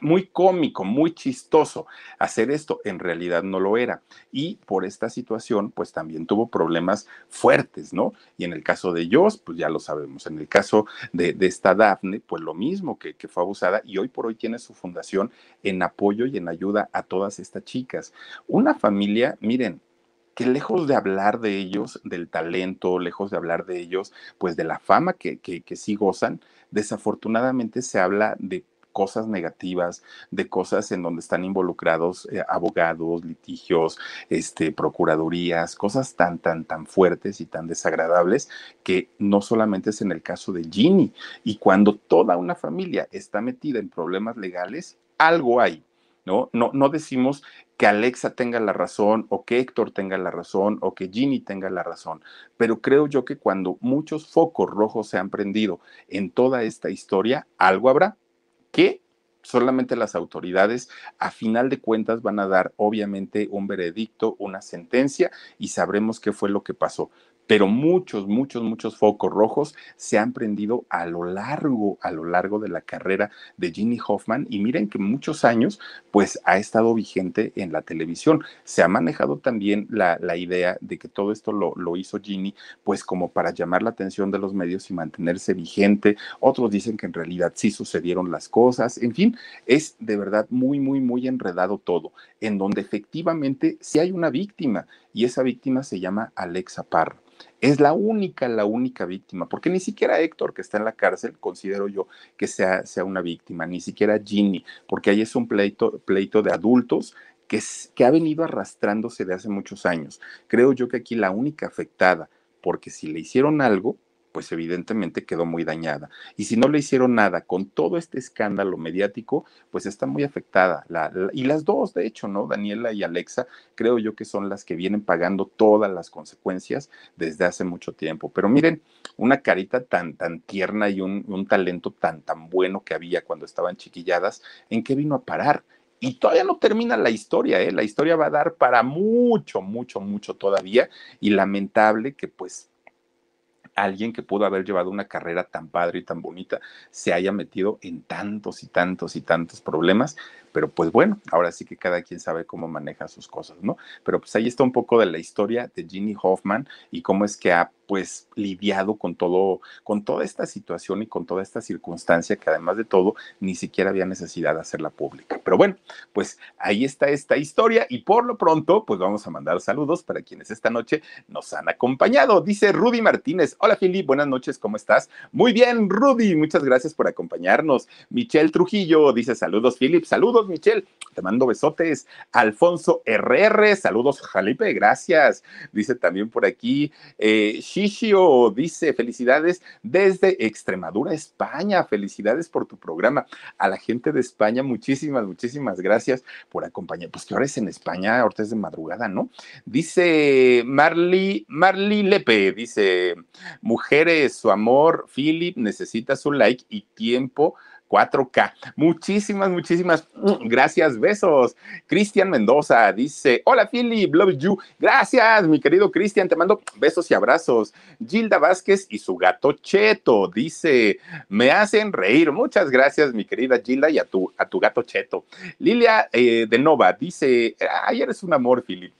muy cómico, muy chistoso hacer esto. En realidad no lo era. Y por esta situación, pues también tuvo problemas fuertes, ¿no? Y en el caso de Joss, pues ya lo sabemos. En el caso de, esta Daphne, pues lo mismo, que, que fue abusada y hoy por hoy tiene su fundación en apoyo y en ayuda a todas estas chicas. Una familia, miren, que lejos de hablar de ellos, del talento, lejos de hablar de ellos, pues de la fama que, que, que sí gozan, desafortunadamente se habla de cosas negativas, de cosas en donde están involucrados eh, abogados, litigios, este, procuradurías, cosas tan, tan, tan fuertes y tan desagradables que no solamente es en el caso de Ginny. Y cuando toda una familia está metida en problemas legales, algo hay. ¿No? No, no decimos que Alexa tenga la razón o que Héctor tenga la razón o que Ginny tenga la razón, pero creo yo que cuando muchos focos rojos se han prendido en toda esta historia, algo habrá que solamente las autoridades a final de cuentas van a dar obviamente un veredicto, una sentencia y sabremos qué fue lo que pasó. Pero muchos, muchos, muchos focos rojos se han prendido a lo largo, a lo largo de la carrera de Ginny Hoffman y miren que muchos años pues ha estado vigente en la televisión. Se ha manejado también la, idea de que todo esto lo, lo hizo Ginny pues como para llamar la atención de los medios y mantenerse vigente. Otros dicen que en realidad sí sucedieron las cosas. En fin, es de verdad muy, muy, muy enredado todo, en donde efectivamente sí hay una víctima y esa víctima se llama Alexa Parra. Es la única, la única víctima, porque ni siquiera Héctor, que está en la cárcel, considero yo que sea, sea una víctima, ni siquiera Ginny, porque ahí es un pleito, pleito de adultos que, que ha venido arrastrándose de hace muchos años. Creo yo que aquí la única afectada, porque si le hicieron algo, pues evidentemente quedó muy dañada. Y si no le hicieron nada con todo este escándalo mediático, pues está muy afectada. y las dos, de hecho, ¿no? Daniela y Alexa, creo yo que son las que vienen pagando todas las consecuencias desde hace mucho tiempo. Pero miren, una carita tan, tan tierna y un, un talento tan, tan bueno que había cuando estaban chiquilladas, ¿en qué vino a parar? Y todavía no termina la historia, ¿eh? La historia va a dar para mucho, mucho, mucho todavía. Y lamentable que pues alguien que pudo haber llevado una carrera tan padre y tan bonita se haya metido en tantos y tantos y tantos problemas, pero pues bueno, ahora sí que cada quien sabe cómo maneja sus cosas, ¿no? Pero pues ahí está un poco de la historia de Ginny Hoffman y cómo es que ha pues lidiado con todo, con toda esta situación y con toda esta circunstancia que además de todo ni siquiera había necesidad de hacerla pública. Pero bueno, pues ahí está esta historia y por lo pronto pues vamos a mandar saludos para quienes esta noche nos han acompañado. Dice Rudy Martínez, hola Philip, buenas noches, ¿cómo estás? Muy bien, Rudy, muchas gracias por acompañarnos. Michelle Trujillo dice saludos Philip, saludos Michelle, te mando besotes. Alfonso RR, saludos Jalipe, gracias. Dice también por aquí, eh, Shishio dice felicidades desde Extremadura, España. Felicidades por tu programa. A la gente de España, muchísimas, muchísimas gracias por acompañar. Pues que ahora es en España, ahorita es de madrugada, ¿no? Dice Marley, Marley Lepe, dice, mujeres, su amor, Philip necesita su like y tiempo 4K. Muchísimas, muchísimas gracias, besos. Cristian Mendoza dice, hola Philip, love you. Gracias, mi querido Cristian, te mando besos y abrazos. Gilda Vázquez y su gato Cheto dice, me hacen reír. Muchas gracias, mi querida Gilda, y a tu, a tu gato Cheto. Lilia eh, de Nova dice, ay, eres un amor, Philip.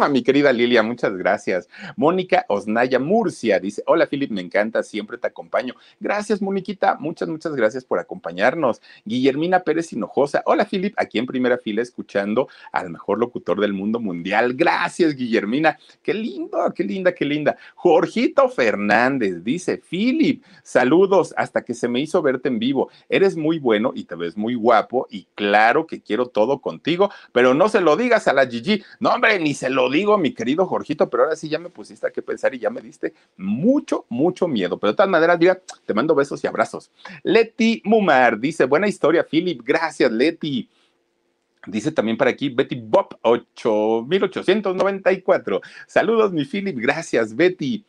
A mi querida Lilia, muchas gracias. Mónica Osnaya Murcia dice: Hola, Philip, me encanta, siempre te acompaño. Gracias, Moniquita, muchas, muchas gracias por acompañarnos. Guillermina Pérez Hinojosa: Hola, Philip, aquí en primera fila escuchando al mejor locutor del mundo mundial. Gracias, Guillermina. Qué lindo, qué linda, qué linda. Jorgito Fernández dice: Philip, saludos, hasta que se me hizo verte en vivo. Eres muy bueno y te ves muy guapo, y claro que quiero todo contigo, pero no se lo digas a la Gigi. No, hombre, ni y se lo digo, mi querido Jorgito, pero ahora sí ya me pusiste a qué pensar y ya me diste mucho, mucho miedo. Pero de todas maneras, mira, te mando besos y abrazos. Leti Mumar dice, buena historia, Philip. Gracias, Leti. Dice también para aquí Betty Bob 8894. Saludos, mi Philip. Gracias, Betty.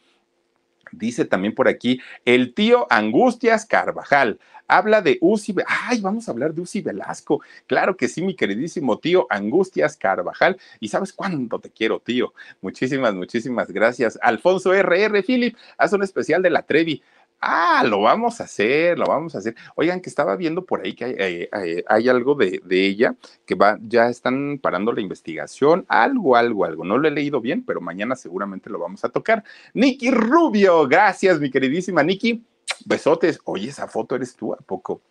Dice también por aquí el tío Angustias Carvajal habla de Uzi, ay, vamos a hablar de Uzi Velasco. Claro que sí, mi queridísimo tío Angustias Carvajal. Y sabes cuánto te quiero, tío. Muchísimas, muchísimas gracias. Alfonso RR, Philip, haz un especial de la Trevi. Ah, lo vamos a hacer, lo vamos a hacer. Oigan, que estaba viendo por ahí que hay, eh, algo de, de, ella que va, ya están parando la investigación, algo, algo, algo. No lo he leído bien, pero mañana seguramente lo vamos a tocar. Nicky Rubio, gracias, mi queridísima Nicky. Besotes. Oye, esa foto eres tú, ¿a poco?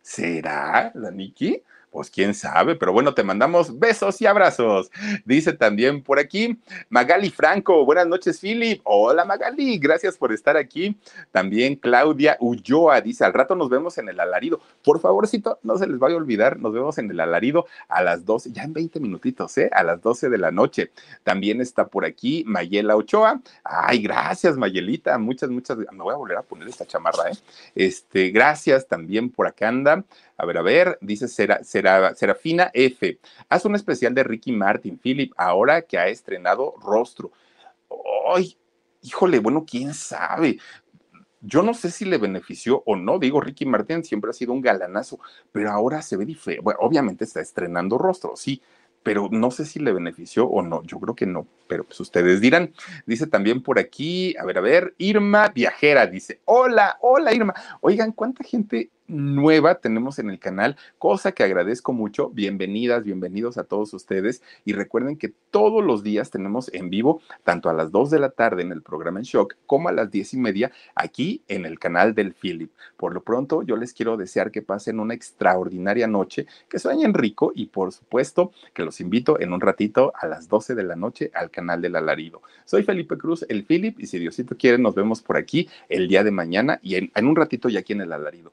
¿Será la Nikki? Pues quién sabe, pero bueno, te mandamos besos y abrazos. Dice también por aquí Magali Franco, buenas noches, Philip. Hola Magali, gracias por estar aquí. También Claudia Ulloa dice, al rato nos vemos en el alarido. Por favorcito, no se les vaya a olvidar, nos vemos en el alarido a las 12, ya en 20 minutitos, ¿eh? A las 12 de la noche. También está por aquí Mayela Ochoa. Ay, gracias, Mayelita. Muchas, muchas, me voy a volver a poner esta chamarra, ¿eh? Este, gracias también por acá anda. A ver, a ver, dice Serafina F. Haz un especial de Ricky Martin, Philip, ahora que ha estrenado Rostro. Ay, híjole, bueno, quién sabe. Yo no sé si le benefició o no. Digo, Ricky Martin siempre ha sido un galanazo, pero ahora se ve diferente. Bueno, obviamente está estrenando Rostro, sí, pero no sé si le benefició o no. Yo creo que no, pero pues ustedes dirán. Dice también por aquí, a ver, a ver, Irma Viajera dice, hola, hola Irma. Oigan, ¿cuánta gente nueva tenemos en el canal, cosa que agradezco mucho. Bienvenidas, bienvenidos a todos ustedes y recuerden que todos los días tenemos en vivo, tanto a las 2 de la tarde en el programa En Shock como a las 10 y media aquí en el canal del Philip. Por lo pronto, yo les quiero desear que pasen una extraordinaria noche, que sueñen rico y por supuesto que los invito en un ratito a las 12 de la noche al canal del Alarido. Soy Felipe Cruz, el Philip, y si Diosito quiere, nos vemos por aquí el día de mañana y en, en un ratito ya aquí en el Alarido.